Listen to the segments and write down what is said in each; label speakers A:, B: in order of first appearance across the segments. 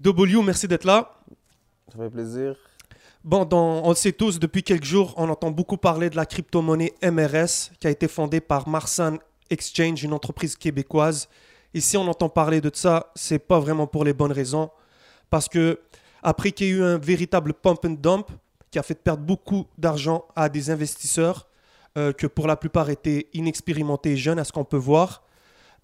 A: W, merci d'être là.
B: Ça fait plaisir.
A: Bon, dans- on le sait tous, depuis quelques jours, on entend beaucoup parler de la crypto-monnaie MRS qui a été fondée par Marsan Exchange, une entreprise québécoise. Ici, on entend parler de ça, c'est pas vraiment pour les bonnes raisons. Parce que, après qu'il y ait eu un véritable pump and dump qui a fait perdre beaucoup d'argent à des investisseurs, euh, que pour la plupart étaient inexpérimentés et jeunes, à ce qu'on peut voir,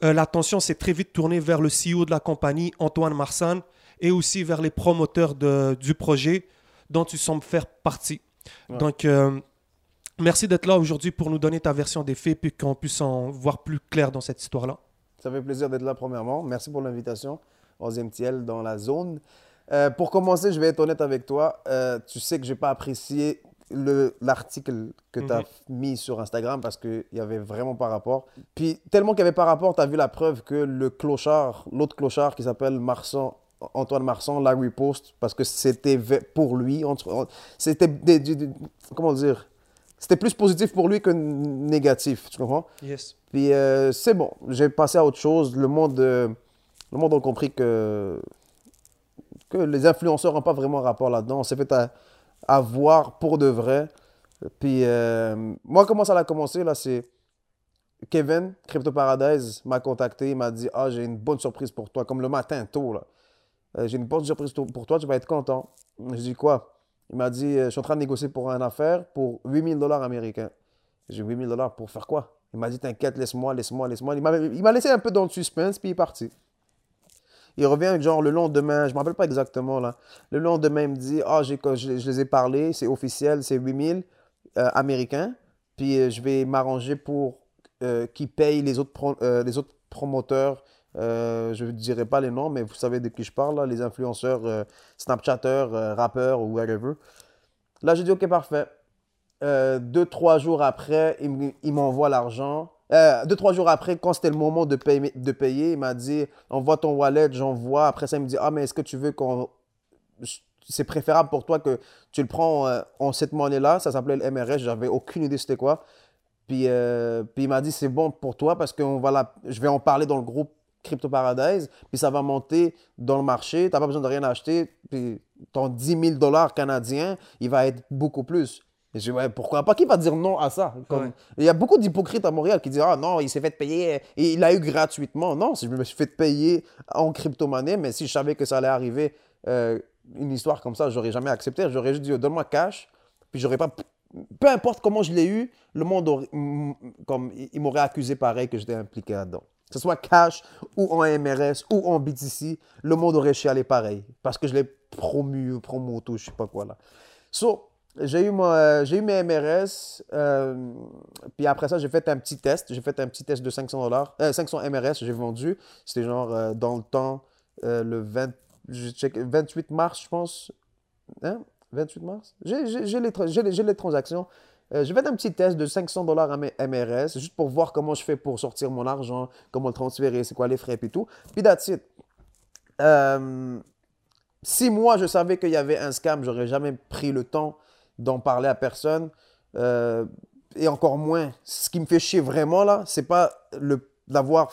A: euh, l'attention s'est très vite tournée vers le CEO de la compagnie, Antoine Marsan, et aussi vers les promoteurs de- du projet dont tu sembles faire partie.
B: Ouais.
A: Donc, euh, merci d'être là aujourd'hui pour nous donner ta version des faits, puis qu'on puisse en voir plus clair dans cette histoire-là.
B: Ça fait plaisir d'être là, premièrement. Merci pour l'invitation. 11e TL dans la zone. Euh, pour commencer, je vais être honnête avec toi. Euh, tu sais que je n'ai pas apprécié le- l'article que tu as
A: Mhm.
B: mis sur Instagram parce qu'il n'y avait vraiment pas rapport. Puis, tellement qu'il n'y avait pas rapport, tu as vu la preuve que le clochard, l'autre clochard qui s'appelle Marsan, Antoine Marsan, l'a repost parce que c'était pour lui. C'était comment dire C'était plus positif pour lui que négatif. Tu comprends?
A: Yes.
B: puis euh, c'est bon, j'ai passé à autre chose. Le monde, euh, le monde a compris que, que les influenceurs n'ont pas vraiment rapport là-dedans. On s'est fait à- avoir pour de vrai. Puis euh, moi, comment ça a commencé là, c'est Kevin, Crypto Paradise, m'a contacté, il m'a dit Ah, j'ai une bonne surprise pour toi, comme le matin tôt là. Euh, j'ai une bonne surprise pour toi, tu vas être content. Je dis quoi? Il m'a dit euh, Je suis en train de négocier pour une affaire pour 8000 dollars américains. J'ai 8000 dollars pour faire quoi? Il m'a dit T'inquiète, laisse-moi, laisse-moi, laisse-moi. Il m'a- laissé un peu dans le suspense, puis il est parti. Il revient genre le lendemain, je me rappelle pas exactement là. Le lendemain, il me dit Ah, j'ai, je, les ai parlé, c'est officiel, c'est 8000 euh, américains. Puis euh, je vais m'arranger pour euh, qu'ils payent les autres, les autres promoteurs. Euh, je ne dirai pas les noms, mais vous savez de qui je parle, les influenceurs, euh, Snapchatters, euh, rappeurs ou whatever. Là, j'ai dit Ok, parfait. Euh, deux, trois jours après, il, m'envoie l'argent. Euh, deux, trois jours après, quand c'était le moment de payer, de payer il m'a dit Envoie ton wallet, j'envoie. Après ça, il me dit Ah, mais est-ce que tu veux qu'on. C'est préférable pour toi que tu le prends en cette monnaie-là? Ça s'appelait le MRS. J'avais aucune idée c'était quoi. Puis, puis il m'a dit C'est bon pour toi parce que va la... je vais en parler dans le groupe Crypto Paradise. Puis ça va monter dans le marché. Tu n'as pas besoin de rien acheter. Puis ton 10 000 dollars canadiens, il va être beaucoup plus. Et je dis, ouais, pourquoi pas? Qui va dire non à ça? Comme-
A: Ouais.
B: Il y a beaucoup d'hypocrites à Montréal qui disent, ah non, il s'est fait payer et il l'a eu gratuitement. Non, je me suis fait payer en crypto-monnaie, mais si je savais que ça allait arriver, euh, une histoire comme ça, j'aurais jamais accepté. J'aurais juste dit, oh, donne-moi cash. Puis j'aurais pas. Peu importe comment je l'ai eu, le monde aurait- mm, comme, il il m'aurait accusé pareil que j'étais impliqué là-dedans. Que ce soit cash ou en MRS ou en BTC, le monde aurait chialé pareil. Parce que je l'ai promu, promoto, je sais pas quoi là. So, j'ai eu, mon, euh, eu mes MRS, euh, puis après ça, j'ai fait un petit test. J'ai fait un petit test de 500 dollars, euh, 500 MRS, j'ai vendu. C'était genre euh, dans le temps, euh, le 20, je check- 28 mars, je pense. Hein? 28 mars? J'ai, les, tra- les- les transactions. Euh, j'ai fait un petit test de 500 dollars à mes MRS, juste pour voir comment je fais pour sortir mon argent, comment le transférer, c'est quoi les frais, puis tout. Puis that's it. Euh, si moi, je savais qu'il y avait un scam, j'aurais jamais pris le temps d'en parler à personne. Euh, et encore moins, ce qui me fait chier vraiment, là, c'est pas le d'avoir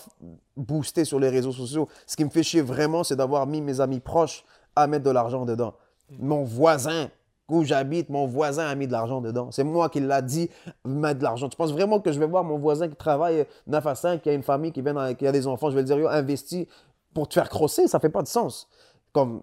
B: boosté sur les réseaux sociaux. Ce qui me fait chier vraiment, c'est d'avoir mis mes amis proches à mettre de l'argent dedans. Mon voisin où j'habite, mon voisin a mis de l'argent dedans. C'est moi qui l'a dit, mettre de l'argent. Tu penses vraiment que je vais voir mon voisin qui travaille 9 à 5, qui a une famille, qui, vient qui a des enfants, je vais lui dire, yo, investis pour te faire crosser, ça fait pas de sens. Comme,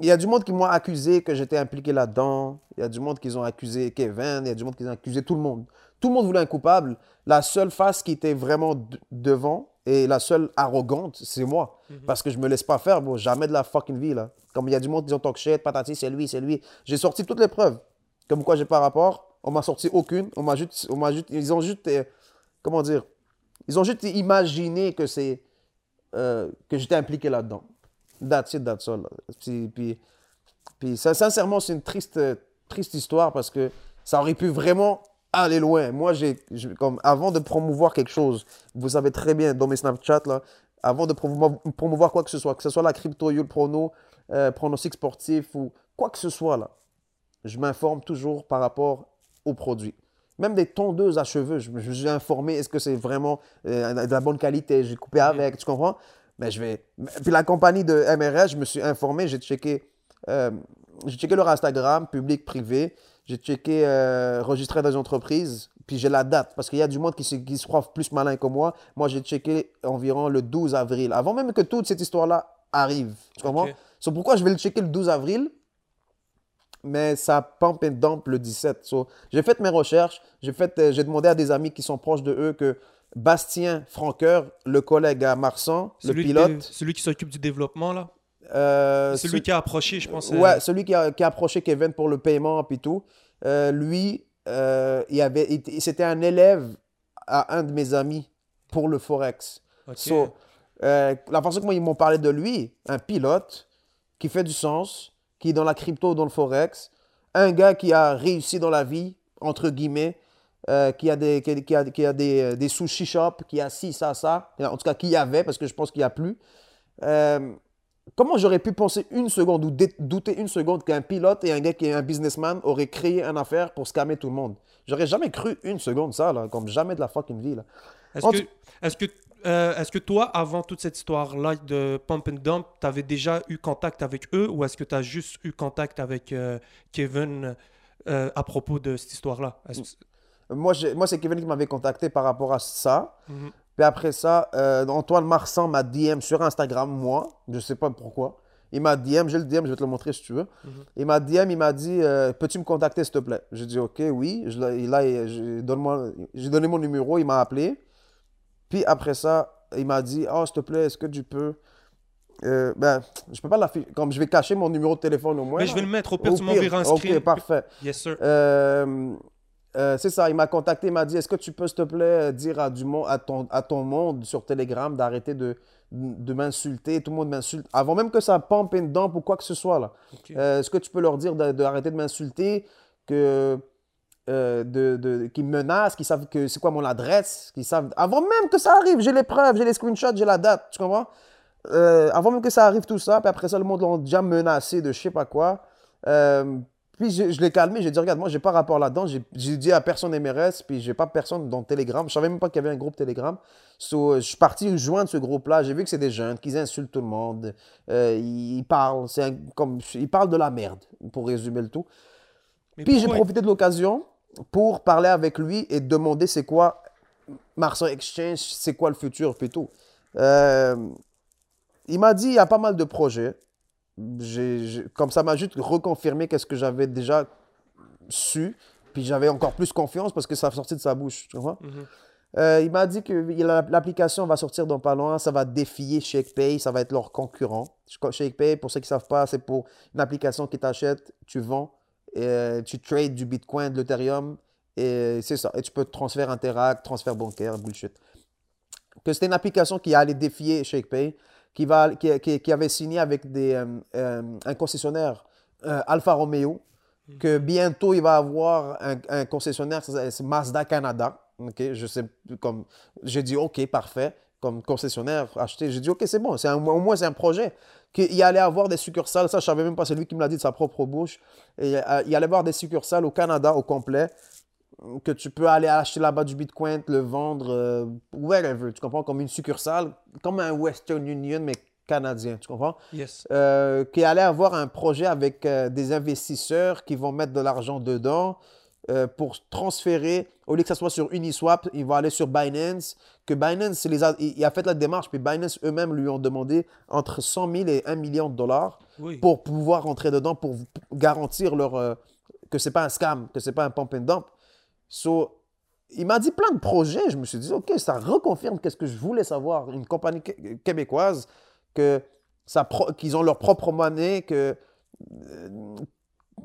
B: il y a du monde qui m'a accusé que j'étais impliqué là-dedans. Il y a du monde qui ont accusé Kevin. Il y a du monde qui ont accusé tout le monde. Tout le monde voulait un coupable. La seule face qui était vraiment de- devant et la seule arrogante, c'est moi. Parce que je me laisse pas faire, bro. Jamais de la fucking vie, là. Comme il y a du monde qui ont talk shit, patati, c'est lui, c'est lui. J'ai sorti toutes les preuves. Comme quoi j'ai pas rapport. On m'a sorti aucune. On m'a juste, on m'a juste, ils ont juste, euh, comment dire, ils ont juste imaginé que c'est, euh, que j'étais impliqué là-dedans. That's it, that's all. Puis, puis, puis ça, sincèrement, c'est une triste, triste histoire parce que ça aurait pu vraiment aller loin. Moi, j'ai, comme avant de promouvoir quelque chose, vous savez très bien dans mes Snapchat, là, avant de promouvoir, promouvoir quoi que ce soit, que ce soit la crypto, Yule Prono, euh, pronostic sportif ou quoi que ce soit, là, je m'informe toujours par rapport aux produits. Même des tondeuses à cheveux, je me je me suis informé, est-ce que c'est vraiment euh, de la bonne qualité, j'ai coupé avec, tu comprends? Mais je vais. Puis la compagnie de MRS, je me suis informé, j'ai checké, euh, j'ai checké leur Instagram, public, privé. J'ai checké euh, registré dans les entreprises, puis j'ai la date, parce qu'il y a du monde qui se, qui se croit plus malin que moi. Moi, j'ai checké environ le 12 avril, avant même que toute cette histoire-là arrive. Tu comprends?
A: Ok.
B: C'est pourquoi je vais le checker le 12 avril, mais ça pump and dump le 17. So, j'ai fait mes recherches, j'ai fait, euh, j'ai demandé à des amis qui sont proches de eux que Bastien Franqueur, le collègue à Marsan, le pilote,
A: qui, celui qui s'occupe du développement, là?
B: Euh,
A: celui
B: ce-
A: qui a approché, je pense. euh,
B: Ouais, celui qui a, qui a approché Kevin pour le paiement et tout. Euh, lui, euh, il avait, il- c'était un élève à un de mes amis pour le Forex.
A: ok.
B: So, euh, la façon moi, ils m'ont parlé de lui, un pilote qui fait du sens, qui est dans la crypto, dans le Forex, un gars qui a réussi dans la vie, entre guillemets, euh, qui a des, qui, qui a, qui a des, euh, des sushi shops, qui a ci, ça, ça. En tout cas, qui y avait, parce que je pense qu'il n'y a plus. Euh, comment j'aurais pu penser une seconde ou douter une seconde qu'un pilote et un gars qui est un businessman auraient créé une affaire pour scammer tout le monde? J'aurais jamais cru une seconde ça, là, comme jamais de la fucking vie.
A: Est-ce que,
B: tout-
A: est-ce que, euh, que toi, avant toute cette histoire-là de Pump and Dump, tu avais déjà eu contact avec eux ou est-ce que tu as juste eu contact avec euh, Kevin euh, à propos de cette histoire-là?
B: Moi, moi c'est Kevin qui m'avait contacté par rapport à ça.
A: Mhm.
B: Puis après ça, euh, Antoine Marsan m'a DM sur Instagram, moi. Je sais pas pourquoi. Il m'a DM, j'ai le DM, je vais te le montrer si tu veux.
A: Mhm.
B: Il m'a DM, il m'a dit euh, Peux-tu me contacter, s'il te plaît? J'ai dit Ok, oui. Je, l'ai- là, il- j'ai donne-moi- j'ai donné mon numéro, il m'a appelé. Puis après ça, il m'a dit Oh, s'il te plaît, est-ce que tu peux. Euh, ben, je peux pas l'afficher. Comme je vais cacher mon numéro de téléphone au moins.
A: Mais je vais le mettre, au pire, tu m'enverras screen.
B: Ok, parfait.
A: Yes, sir.
B: Euh, euh, c'est ça, il m'a contacté, il m'a dit Est-ce que tu peux, s'il te plaît, dire à, du monde, à, ton, à ton monde sur Telegram d'arrêter de, de m'insulter Tout le monde m'insulte. Avant même que ça pompe une dent ou quoi que ce soit. là. Euh, Est-ce que tu peux leur dire de- d'arrêter de, m'insulter que, euh, de, de, Qu'ils me menacent, qu'ils savent que c'est quoi mon adresse qu'ils savent... Avant même que ça arrive, j'ai les preuves, j'ai les screenshots, j'ai la date, tu comprends? Euh, Avant même que ça arrive tout ça, puis après ça, le monde l'a déjà menacé de je sais pas quoi. Euh, puis je, je l'ai calmé, j'ai dit, regarde, moi, j'ai pas rapport là-dedans. J'ai dit à personne MRS, puis j'ai pas personne dans Telegram. Je savais même pas qu'il y avait un groupe Telegram. So, je suis parti joindre ce groupe-là. J'ai vu que c'est des jeunes, qu'ils insultent tout le monde. Euh, ils parlent, c'est comme, ils parlent de la merde, pour résumer le tout.
A: Mais
B: Puis j'ai profité de l'occasion pour parler avec lui et demander c'est quoi Marsan Exchange, c'est quoi le futur, puis tout. Euh, il m'a dit il y a pas mal de projets. Comme ça m'a juste reconfirmé qu'est-ce que j'avais déjà su. Puis j'avais encore plus confiance parce que ça a sorti de sa bouche. Tu vois?
A: Mhm.
B: Euh, il m'a dit que l'application va sortir dans pas loin, ça va défier ShakePay, ça va être leur concurrent. ShakePay, pour ceux qui ne savent pas, c'est pour une application qui t'achète, tu vends, et, tu trades du Bitcoin, de l'Ethereum, et c'est ça. Et tu peux transfert Interact, transfert bancaire, bullshit. Que c'était une application qui allait défier ShakePay, qui, va, qui, qui- qui avait signé avec des, euh, euh, un concessionnaire, euh, Alfa Romeo, que bientôt il va avoir un, un concessionnaire, c'est Mazda Canada. ok je sais, comme j'ai dit ok parfait, comme concessionnaire acheté. J'ai dit ok c'est bon, c'est un- au moins c'est un projet. Qu'il allait avoir des succursales, ça je savais même pas, c'est lui qui me l'a dit de sa propre bouche. Et, euh, il allait avoir des succursales au Canada au complet que tu peux aller acheter là-bas du Bitcoin, le vendre euh, wherever, tu comprends, comme une succursale, comme un Western Union mais canadien, tu comprends?
A: Yes.
B: euh, qui allait avoir un projet avec euh, des investisseurs qui vont mettre de l'argent dedans euh, pour transférer, au lieu que ça soit sur Uniswap, il va aller sur Binance, que Binance, les a, il a fait la démarche, puis Binance eux-mêmes lui ont demandé entre 100 000 et 1 million de dollars
A: Oui.
B: pour pouvoir rentrer dedans, pour garantir leur, que c'est pas un scam, que c'est pas un pump and dump. So, il m'a dit plein de projets. Je me suis dit, OK, ça reconfirme qu'est-ce que je voulais savoir. Une compagnie qué- québécoise, que qu'ils ont leur propre monnaie, que. euh,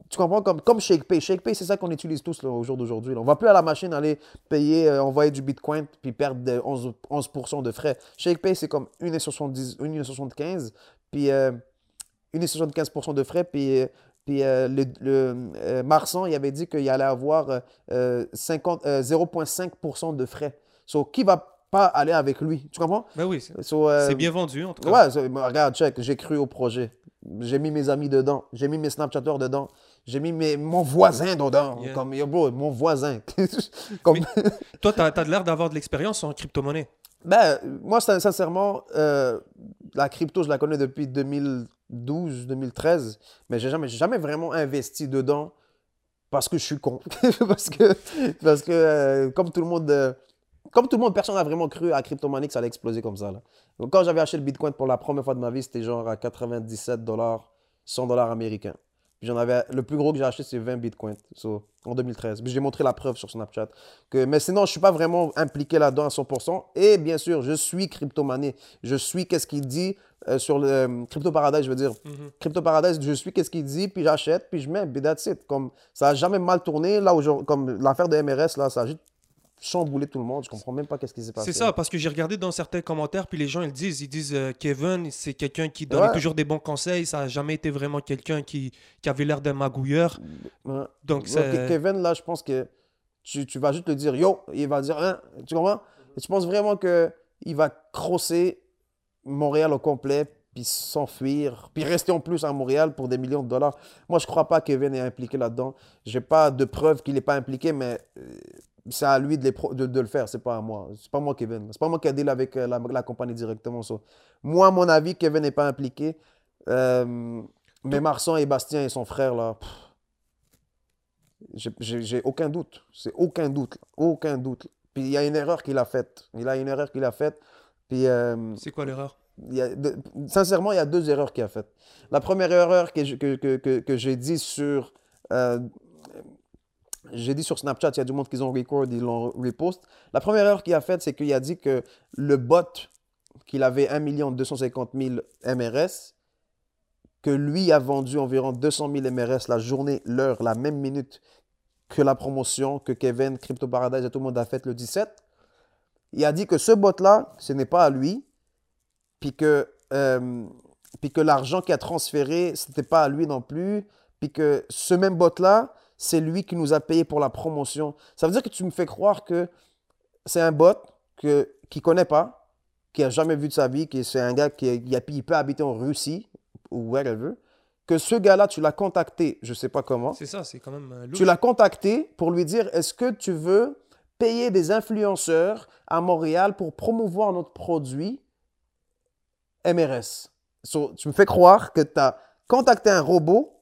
B: tu comprends? Comme, comme ShakePay. ShakePay, c'est ça qu'on utilise tous au jour d'aujourd'hui. On va plus à la machine aller payer, euh, envoyer du Bitcoin puis perdre de 11, 11% de frais. ShakePay, c'est comme 1,70 1,75 puis euh, 1,75% de frais. Puis, euh, puis euh, le, le, euh, Marsan, il avait dit qu'il allait avoir euh, euh, 50, euh, 0,5% de frais. So, qui va pas aller avec lui? Tu comprends?
A: Ben oui, c'est
B: So,
A: bien vendu en tout cas.
B: Ouais, regarde, check, j'ai cru au projet. J'ai mis mes amis dedans. J'ai mis mes Snapchatters dedans. J'ai mis mes, mon voisin dedans.
A: Yeah.
B: Comme, yo, bro, mon voisin. Comme,
A: Toi, tu as, l'air d'avoir de l'expérience en crypto-monnaie.
B: Ben, moi, sin- sincèrement, euh, la crypto, je la connais depuis 2012, 2013, mais j'ai jamais, jamais vraiment investi dedans parce que je suis con. parce que, parce que euh, comme tout le monde, euh, comme tout le monde, personne n'a vraiment cru à crypto-monnaie que ça allait exploser comme ça. Là. Quand j'avais acheté le Bitcoin pour la première fois de ma vie, c'était genre à 97 dollars, 100 dollars américains. Puis j'en avais, le plus gros que j'ai acheté, c'est 20 bitcoins so, en 2013. Puis j'ai montré la preuve sur Snapchat. Que, mais sinon, je ne suis pas vraiment impliqué là-dedans à 100%. Et bien sûr, je suis crypto-monnaie. Je suis qu'est-ce qu'il dit euh, sur le euh, Crypto Paradise, je veux dire.
A: Mhm.
B: Crypto Paradise, je suis qu'est-ce qu'il dit, puis j'achète, puis je mets, puis that's it. Comme, ça n'a jamais mal tourné. Là, comme l'affaire de MRS, là, ça a juste chamboulé tout le monde. Je comprends même pas qu'est-ce qui s'est passé.
A: C'est ça, parce que j'ai regardé dans certains commentaires, puis les gens ils disent, ils disent euh, Kevin, c'est quelqu'un qui
B: Ouais.
A: toujours des bons conseils, ça n'a jamais été vraiment quelqu'un qui, qui avait l'air d'un magouilleur.
B: Ouais.
A: Donc
B: Ouais, Kevin, là, je pense que tu, tu vas juste le dire yo, il va dire hein, tu comprends? Et tu penses vraiment que il va crosser Montréal au complet, puis s'enfuir, puis rester en plus à Montréal pour des millions de dollars? Moi, je crois pas que Kevin est impliqué là-dedans. J'ai pas de preuves qu'il n'est pas impliqué, mais euh, c'est à lui de, les pro- de, de le faire, c'est pas à moi. C'est pas moi, Kevin. C'est pas moi qui a deal avec euh, la, la compagnie directement. so. Moi, à mon avis, Kevin n'est pas impliqué. Euh, mais Marsan et Bastien et son frère, là, j'ai- j'ai j'ai aucun doute. C'est aucun doute. là. Aucun doute. là. Puis il y a une erreur qu'il a faite. Il a une erreur qu'il a faite. Puis euh,
A: C'est quoi l'erreur?
B: sincèrement, il y a deux erreurs qu'il a faites. La première erreur que, je- que, que, que, que j'ai dit sur. euh, j'ai dit sur Snapchat, il y a du monde qui ont record, ils l'ont repost. La première erreur qu'il a faite, c'est qu'il a dit que le bot, qu'il avait 1 250 000 MRS, que lui a vendu environ 200 000 MRS la journée, l'heure, la même minute que la promotion que Kevin, Crypto Paradise et tout le monde a fait le 17. Il a dit que ce bot-là, ce n'est pas à lui, puis que, euh, puis que l'argent qui a transféré, ce n'était pas à lui non plus, puis que ce même bot-là, c'est lui qui nous a payé pour la promotion. Ça veut dire que tu me fais croire que c'est un bot que, qui ne connaît pas, qui n'a jamais vu de sa vie, qui c'est un gars qui, a- il peut habiter en Russie ou wherever, que ce gars-là, tu l'as contacté, je ne sais pas comment,
A: C'est ça, c'est quand même euh,
B: tu l'as contacté pour lui dire est-ce que tu veux payer des influenceurs à Montréal pour promouvoir notre produit MRS So, Tu me fais croire que tu as contacté un robot,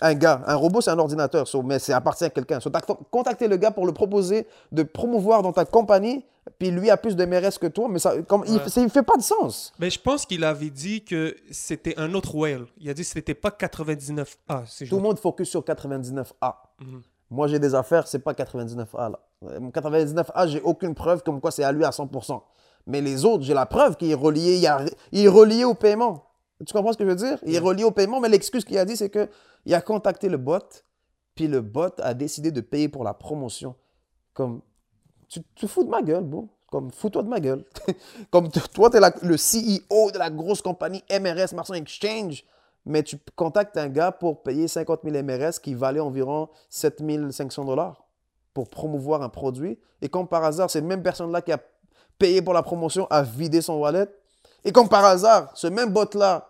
B: un gars. Un robot, c'est un ordinateur, so, mais c'est appartient à quelqu'un. So, tu as contacté le gars pour le proposer de promouvoir dans ta compagnie, puis lui a plus de MRS que toi, mais ça, comme, il ne fait pas de sens.
A: Mais je pense qu'il avait dit que c'était un autre whale. Il a dit que c'était pas 99A. C'est
B: Tout le monde focus sur 99A.
A: Mhm.
B: Moi, j'ai des affaires, c'est pas 99A. Là. Euh, Mon 99A, j'ai aucune preuve comme quoi c'est à lui à 100%. Mais les autres, j'ai la preuve qu'il est relié, il, y a- il est relié au paiement. Tu comprends ce que je veux dire? Il est relié au paiement, mais l'excuse qu'il a dit, c'est qu'il a contacté le bot, puis le bot a décidé de payer pour la promotion. Comme, tu tu fous de ma gueule, bro. Comme, fous-toi de ma gueule. Comme, toi, tu es le CEO de la grosse compagnie MRS, Marsan Exchange, mais tu contactes un gars pour payer 50 000 MRS qui valait environ 7 500 dollars pour promouvoir un produit. Et comme par hasard, cette même personne-là qui a payé pour la promotion a vidé son wallet. Et comme par hasard, ce même bot-là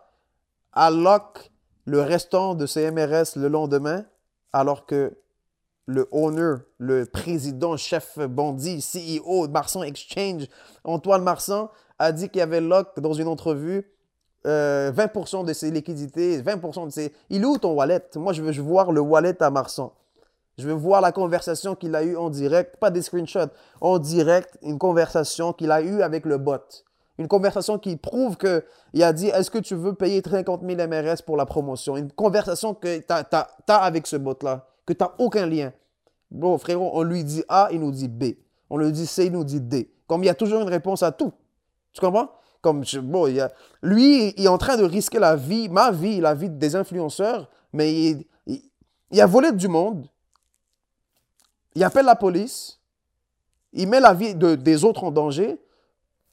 B: a lock le restant de ses MRS le lendemain, alors que le owner, le président, chef bandit, CEO de Marsan Exchange, Antoine Marsan, a dit qu'il avait lock dans une entrevue euh, 20% de ses liquidités, 20% de ses... Il est où ton wallet? Moi, je veux, je veux voir le wallet à Marsan. Je veux voir la conversation qu'il a eue en direct, pas des screenshots, en direct, une conversation qu'il a eue avec le bot. Une conversation qui prouve qu'il a dit Est-ce que tu veux payer 50 000 MRS pour la promotion? Une conversation que tu as, avec ce bot-là, que tu n'as aucun lien. Bon, frérot, on lui dit A, il nous dit B. On lui dit C, il nous dit D. Comme il y a toujours une réponse à tout. Tu comprends? Comme, bon, il a- lui, il est en train de risquer la vie, ma vie, la vie des influenceurs, mais il, il- il a volé du monde. Il appelle la police. Il met la vie de- des autres en danger.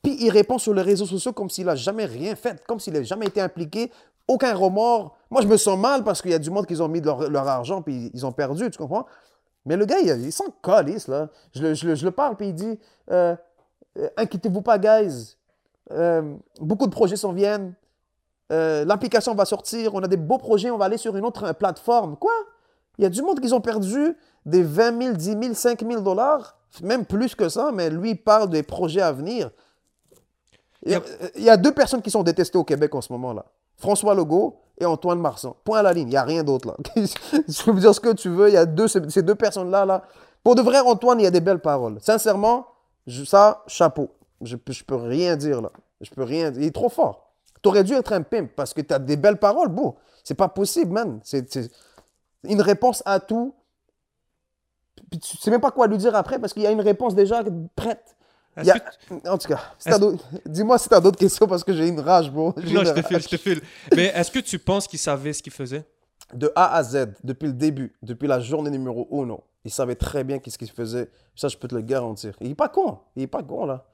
B: Puis il répond sur les réseaux sociaux comme s'il n'a jamais rien fait, comme s'il n'a jamais été impliqué, aucun remords. Moi, je me sens mal parce qu'il y a du monde qui ont mis leur, argent puis ils ont perdu, tu comprends? Mais le gars, il, s'en calisse, là. Je le, je le- parle, puis il dit euh, euh, Inquiétez-vous pas, guys. Euh, beaucoup de projets s'en viennent. L'application va sortir. On a des beaux projets. On va aller sur une autre plateforme. Quoi? Il y a du monde qui ont perdu des 20 000, 10 000, 5 000 dollars, même plus que ça. Mais lui, il parle des projets à venir. Il y, a, il y a deux personnes qui sont détestées au Québec en ce moment-là. François Legault et Antoine Marsan. Point à la ligne. Il n'y a rien d'autre là. Je peux me dire ce que tu veux. Il y a deux, ces deux personnes-là. Là. Pour de vrai, Antoine, il y a des belles paroles. Sincèrement, je- ça, chapeau. Je, peux- je peux rien dire là. Je peux rien dire. Il est trop fort. Tu aurais dû être un pimp parce que tu as des belles paroles, beau. C'est pas possible, man. C'est une réponse à tout. Puis tu sais même pas quoi lui dire après parce qu'il y a une réponse déjà prête. Il
A: Est-ce
B: y a-
A: que
B: En tout cas, si dis-moi si tu as d'autres questions parce que j'ai une rage, bro.
A: Non, je te file, je te file. Mais est-ce que tu penses qu'il savait ce qu'il faisait?
B: De A à Z, depuis le début, depuis la journée numéro 1, il savait très bien qu'est-ce qu'il faisait. Ça, je peux te le garantir. Il est pas con. Il est pas con, là.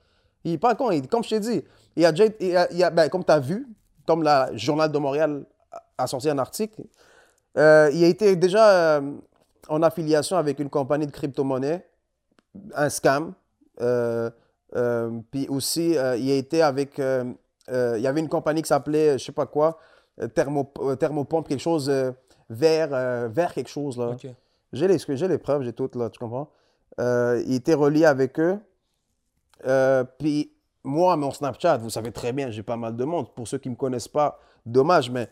B: Il est pas con. Il- comme je t'ai dit, il y a déjà, il a, il y a- ben, comme tu as vu, comme le Journal de Montréal a sorti un article, euh, il a été déjà euh, en affiliation avec une compagnie de crypto-monnaie, un scam. Euh, puis aussi, euh, il a été avec. euh, euh, il y avait une compagnie qui s'appelait, je sais pas quoi, euh, Thermo, euh, Thermopompe, quelque chose euh, vert, euh, vert quelque chose là. J'ai les, les preuves, j'ai toutes là, tu comprends? Euh, il était relié avec eux. Euh, puis moi, mon Snapchat, vous savez très bien, j'ai pas mal de monde. Pour ceux qui ne me connaissent pas, dommage, mais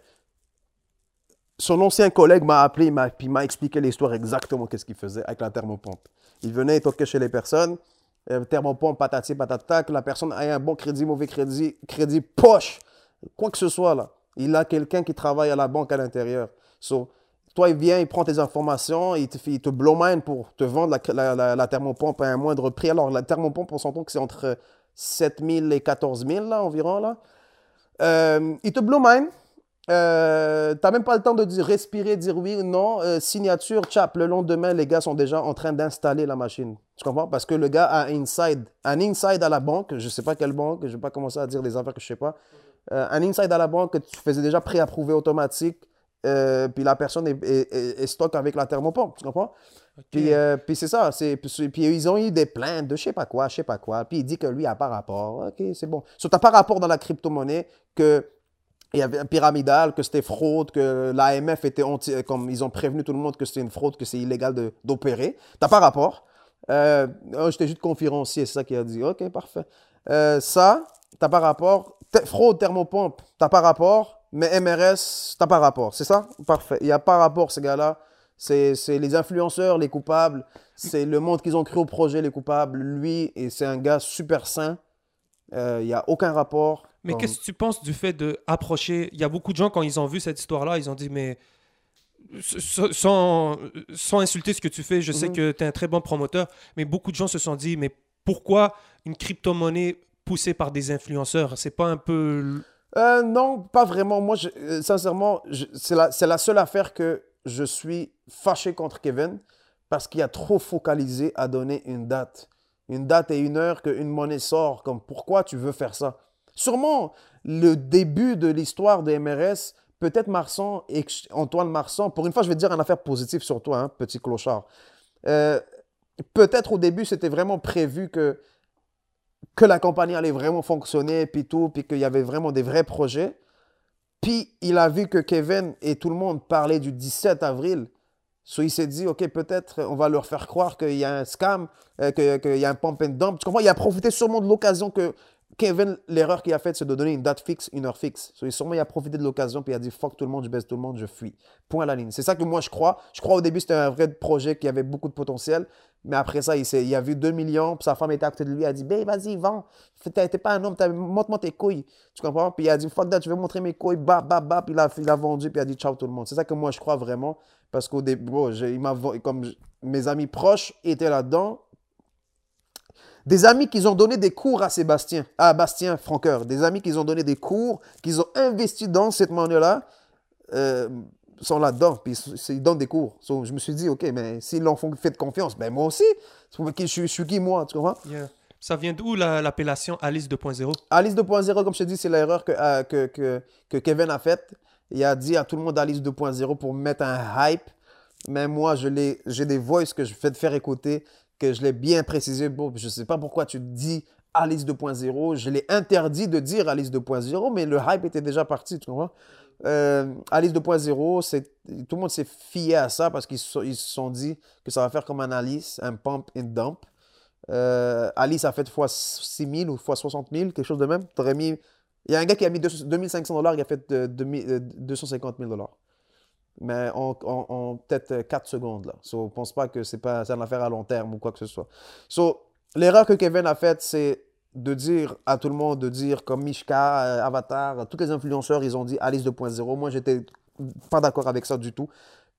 B: son ancien collègue m'a appelé, il m'a expliqué l'histoire exactement qu'est-ce qu'il faisait avec la thermopompe. Il venait, il toquait chez les personnes, euh, thermopompe, patati, patata, que la personne ait un bon crédit, mauvais crédit, crédit poche, quoi que ce soit là. Il a quelqu'un qui travaille à la banque à l'intérieur. So, toi, il vient, il prend tes informations, il te, il te pour te vendre la, la, la- thermopompe à un moindre prix. Alors, la thermopompe, on s'entend que c'est entre 7 000 et 14 000 là, environ. Là. Euh, il te blow mind. Euh, T'as même pas le temps de dire, respirer, dire oui ou non. Euh, signature, chap. Le lendemain, les gars sont déjà en train d'installer la machine. Tu comprends? Parce que le gars a un inside, un inside à la banque. Je sais pas quelle banque. Je vais pas commencer à dire des affaires que je sais pas. Euh, un inside à la banque que tu faisais déjà pré-approuvé automatique. Puis la personne est, est- est- est stock avec la thermopompe. Tu comprends? Puis, euh, puis c'est ça. c'est- Puis, puis ils ont eu des plaintes de je sais pas quoi, je sais pas quoi. Puis il dit que lui a pas rapport. OK, c'est bon. So, tu pas rapport dans la crypto-monnaie que il y avait un pyramidal, que c'était fraude, que l'AMF était anti, euh, comme ils ont prévenu tout le monde que c'était une fraude, que c'est illégal d'opérer. T'as pas rapport. Euh, oh, J'étais juste conférencier, c'est ça qu'il a dit. OK, parfait. Euh, ça, t'as pas rapport. Fraude, thermopompe, t'as pas rapport. Mais MRS, t'as pas rapport. C'est ça? Parfait. Il n'y a pas rapport, ces gars-là. C'est les influenceurs, les coupables. C'est le monde qu'ils ont créé au projet, les coupables. Lui, et c'est un gars super sain. Euh, Il n'y a aucun rapport.
A: Mais qu'est-ce que tu penses du fait d'approcher Il y a beaucoup de gens, quand ils ont vu cette histoire-là, ils ont dit, mais sans, sans insulter ce que tu fais, je sais
B: Mhm.
A: que tu es un très bon promoteur, mais beaucoup de gens se sont dit, mais pourquoi une crypto-monnaie poussée par des influenceurs? C'est pas un peu.
B: Euh, non, pas vraiment. Moi, je- euh, sincèrement, c'est la, la seule affaire que je suis fâché contre Kevin parce qu'il a trop focalisé à donner une date. Une date et une heure qu'une monnaie sort. Comme pourquoi tu veux faire ça? Sûrement, le début de l'histoire de MRS, peut-être Marsan, et Antoine Marsan, pour une fois, je vais te dire une affaire positive sur toi, hein, petit clochard. Euh, peut-être au début, c'était vraiment prévu que que la compagnie allait vraiment fonctionner, puis tout, puis qu'il y avait vraiment des vrais projets. Puis il a vu que Kevin et tout le monde parlaient du 17 avril. So, il s'est dit, OK, peut-être on va leur faire croire qu'il y a un scam, euh, qu'il y a un pump and dump. Tu comprends? Il a profité sûrement de l'occasion que Kevin, l'erreur qu'il a faite, c'est de donner une date fixe, une heure fixe. So, sûrement, il a profité de l'occasion, puis il a dit, fuck tout le monde, je baisse tout le monde, je fuis. Point à la ligne. C'est ça que moi, je crois. Je crois au début, c'était un vrai projet qui avait beaucoup de potentiel. Mais après ça, il, a vu 2 millions, puis sa femme était à côté de lui. Elle a dit, ben vas-y, vends. T'es pas un homme, montre-moi tes couilles. Tu comprends? Puis il a dit, fuck that, je vais montrer mes couilles. Bah, bah, bah. Puis il a, vendu, puis il a dit, ciao tout le monde. C'est ça que moi, je crois vraiment. Parce qu'au début, il m'a comme mes amis proches étaient là-dedans. Des amis qui ont donné des cours à Sébastien, à Bastien Franqueur. Des amis qui ont donné des cours, qui ont investi dans cette monnaie-là. euh, sont là-dedans, puis ils donnent des cours. So, je me suis dit, OK, mais s'ils l'ont fait confiance, ben moi aussi. Je, suis- je suis qui, moi, tu comprends?
A: Yeah. Ça vient d'où la- l'appellation Alice 2.0
B: Alice 2.0, comme je te dis, c'est l'erreur que, euh, que, que, que Kevin a faite. Il a dit à tout le monde Alice 2.0 pour mettre un hype. Mais moi, je j'ai des voices que je fais te faire écouter, je l'ai bien précisé. Bon, je ne sais pas pourquoi tu dis Alice 2.0. Je l'ai interdit de dire Alice 2.0, mais le hype était déjà parti, tu comprends? Euh, Alice 2.0, c'est- tout le monde s'est fié à ça parce qu'ils se sont, dit que ça va faire comme un Alice, un pump and dump. Euh, Alice a fait fois 6 000 ou fois 60 000, quelque chose de même. Il y a un gars qui a mis 200 2500 dollars, il a fait euh, 2000 euh, 250 000 dollars. Mais en, en- peut-être 4 secondes. Là. So, je pense pas que c'est pas une affaire à long terme ou quoi que ce soit. So, l'erreur que Kevin a faite, c'est de dire à tout le monde, de dire comme Mishka, euh, Avatar, tous les influenceurs, ils ont dit Alice 2.0. Moi, j'étais pas d'accord avec ça du tout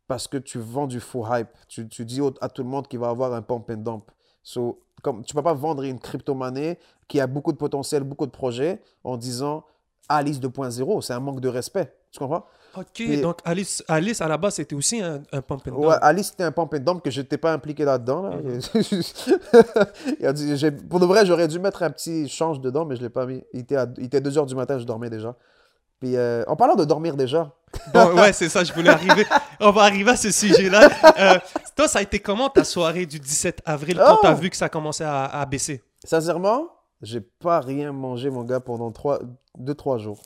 B: parce que tu vends du faux hype. Tu, tu dis à tout le monde qu'il va avoir un pump and dump. So, comme, tu peux pas vendre une crypto-monnaie qui a beaucoup de potentiel, beaucoup de projets en disant Alice 2.0. C'est un manque de respect. Tu comprends?
A: Ok,
B: Et-
A: donc Alice, Alice à la base c'était aussi un, un pump and dump.
B: Ouais, Alice, c'était un pump and dump que je n'étais pas impliqué là-dedans. là. J'ai- pour de vrai, j'aurais dû mettre un petit change dedans, mais je ne l'ai pas mis. Il était, à- il était 2 h du matin, je dormais déjà. Puis, euh, en parlant de dormir déjà,
A: Bon, ouais, c'est ça, je voulais arriver. On va arriver à ce sujet-là. Euh, toi, ça a été comment ta soirée du 17 avril quand
B: Oh!
A: t'as vu que ça commençait à, à baisser?
B: Sincèrement, j'ai pas rien mangé, mon gars, pendant 2-3 jours.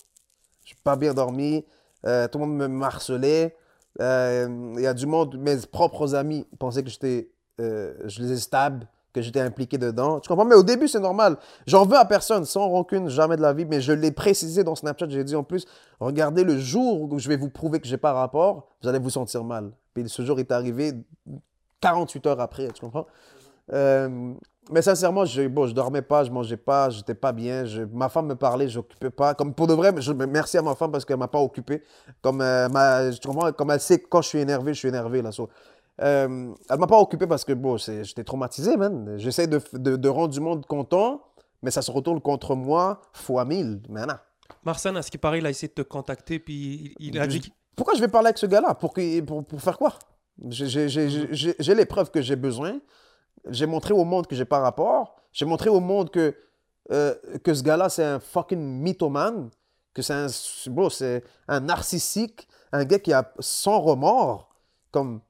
B: Je n'ai pas bien dormi. Euh, tout le monde me harcelait. euh, Il y a du monde, mes propres amis pensaient que j'étais, euh, je les stab, que j'étais impliqué dedans. Tu comprends? Mais au début, c'est normal. J'en veux à personne, sans rancune, jamais de la vie. Mais je l'ai précisé dans Snapchat. J'ai dit en plus, regardez le jour où je vais vous prouver que j'ai pas rapport, vous allez vous sentir mal. Puis ce jour est arrivé 48 heures après. Tu comprends? Mais sincèrement, je, bon, je dormais pas, je mangeais pas, j'étais pas bien. je- ma femme me parlait, je n'occupais pas. Comme pour de vrai, je, merci à ma femme parce qu'elle m'a pas occupé. Comme, euh, ma, tu comprends? comme elle sait que quand je suis énervé, je suis énervé. Là, so, euh, elle m'a pas occupé parce que bon, j'étais traumatisé, man. J'essaie de, de, de rendre du monde content, mais ça se retourne contre moi fois mille. Mais non.
A: Marsan, à ce qui paraît, il a essayé de te contacter, puis il, il a dit.
B: Pourquoi je vais parler avec ce gars-là? Pour, pour, pour faire quoi? J'ai les preuves que j'ai besoin. J'ai montré au monde que j'ai pas rapport. J'ai montré au monde que, euh, que ce gars-là, c'est un fucking mythomane. Que c'est un, bro, c'est un narcissique. Un gars qui a sans remords. Comme...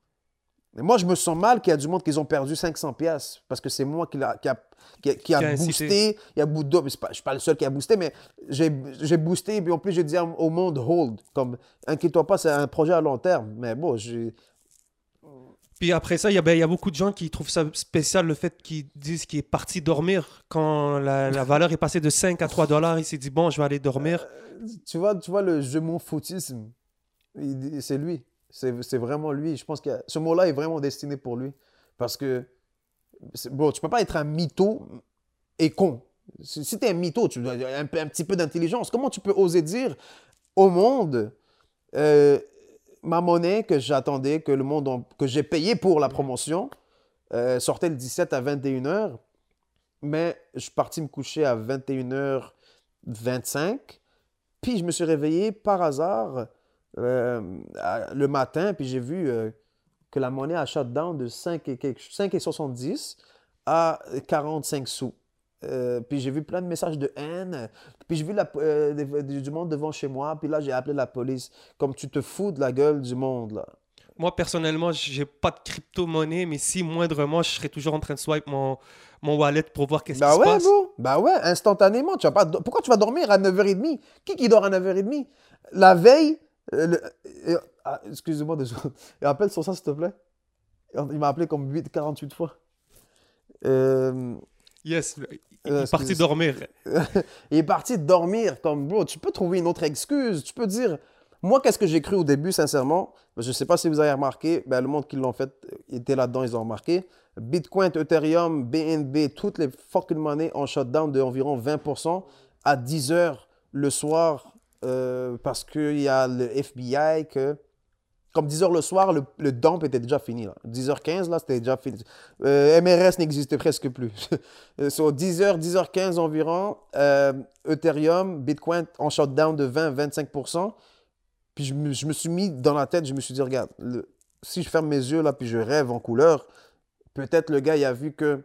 B: Et moi, je me sens mal qu'il y a du monde qui ont perdu 500 pièces parce que c'est moi qui, a, qui a, qui a
A: Qui a incité.
B: boosté. Il y a bout je ne suis pas le seul qui a boosté, mais j'ai boosté. Et puis en plus, j'ai dit au monde, hold. Comme, inquiète-toi pas, c'est un projet à long terme. Mais bon, j'ai.
A: Puis après ça, il y, a, ben, il y a beaucoup de gens qui trouvent ça spécial le fait qu'ils disent qu'il est parti dormir quand la, la valeur est passée de 5 à 3 dollars. Il s'est dit, bon, je vais aller dormir.
B: tu vois, tu vois le je m'en foutisme, c'est lui. C'est vraiment lui. Je pense que ce mot-là est vraiment destiné pour lui. Parce que, bon, tu peux pas être un mytho et con. Si, si tu es un mytho, tu dois avoir un, un petit peu d'intelligence. Comment tu peux oser dire au monde euh, ma monnaie que j'attendais, que le monde, en- que j'ai payé pour la promotion, euh, sortait le 17 à 21h, mais je suis parti me coucher à 21h25. Puis je me suis réveillé par hasard euh, le matin, puis j'ai vu euh, que la monnaie a shutdown de 5 et, quelque- 5 et 70 à 45 sous. Euh, puis j'ai vu plein de messages de haine. Puis j'ai vu la, euh, des- du monde devant chez moi. Puis là, j'ai appelé la police. Comme tu te fous de la gueule du monde, là.
A: Moi, personnellement, j'ai pas de crypto-monnaie, mais si moindrement, je serais toujours en train de swipe mon, mon wallet pour voir qu'est-ce
B: Bah
A: qui
B: ouais,
A: se passe.
B: bro. Bah ouais, instantanément. Tu vas pas... Pourquoi tu vas dormir à 9h30 Qui qui dort à 9h30 La veille, euh, le- euh, ah, excusez-moi. Rappelle sur ça, s'il te plaît. Il m'a appelé comme 8, 48 fois. Euh,
A: Yes, il
B: Euh,
A: est parti dormir.
B: il est parti dormir. Comme, bro, tu peux trouver une autre excuse. Tu peux dire. Moi, qu'est-ce que j'ai cru au début, sincèrement? Je ne sais pas si vous avez remarqué. Ben, le monde qui l'ont fait était là-dedans, ils ont remarqué. Bitcoin, Ethereum, BNB, toutes les fucking monnaies en shutdown de environ 20% à 10 heures le soir euh, parce qu'il y a le FBI que. Comme 10 heures le soir, le, le dump était déjà fini. Là. 10h15, là, c'était déjà fini. Euh, MRS n'existait presque plus. Sur 10h, 10h15 environ, euh, Ethereum, Bitcoin en shutdown de 20-25%. Puis je me, je me suis mis dans la tête, je me suis dit, regarde, le- si je ferme mes yeux là, puis je rêve en couleur, peut-être le gars, il a vu que.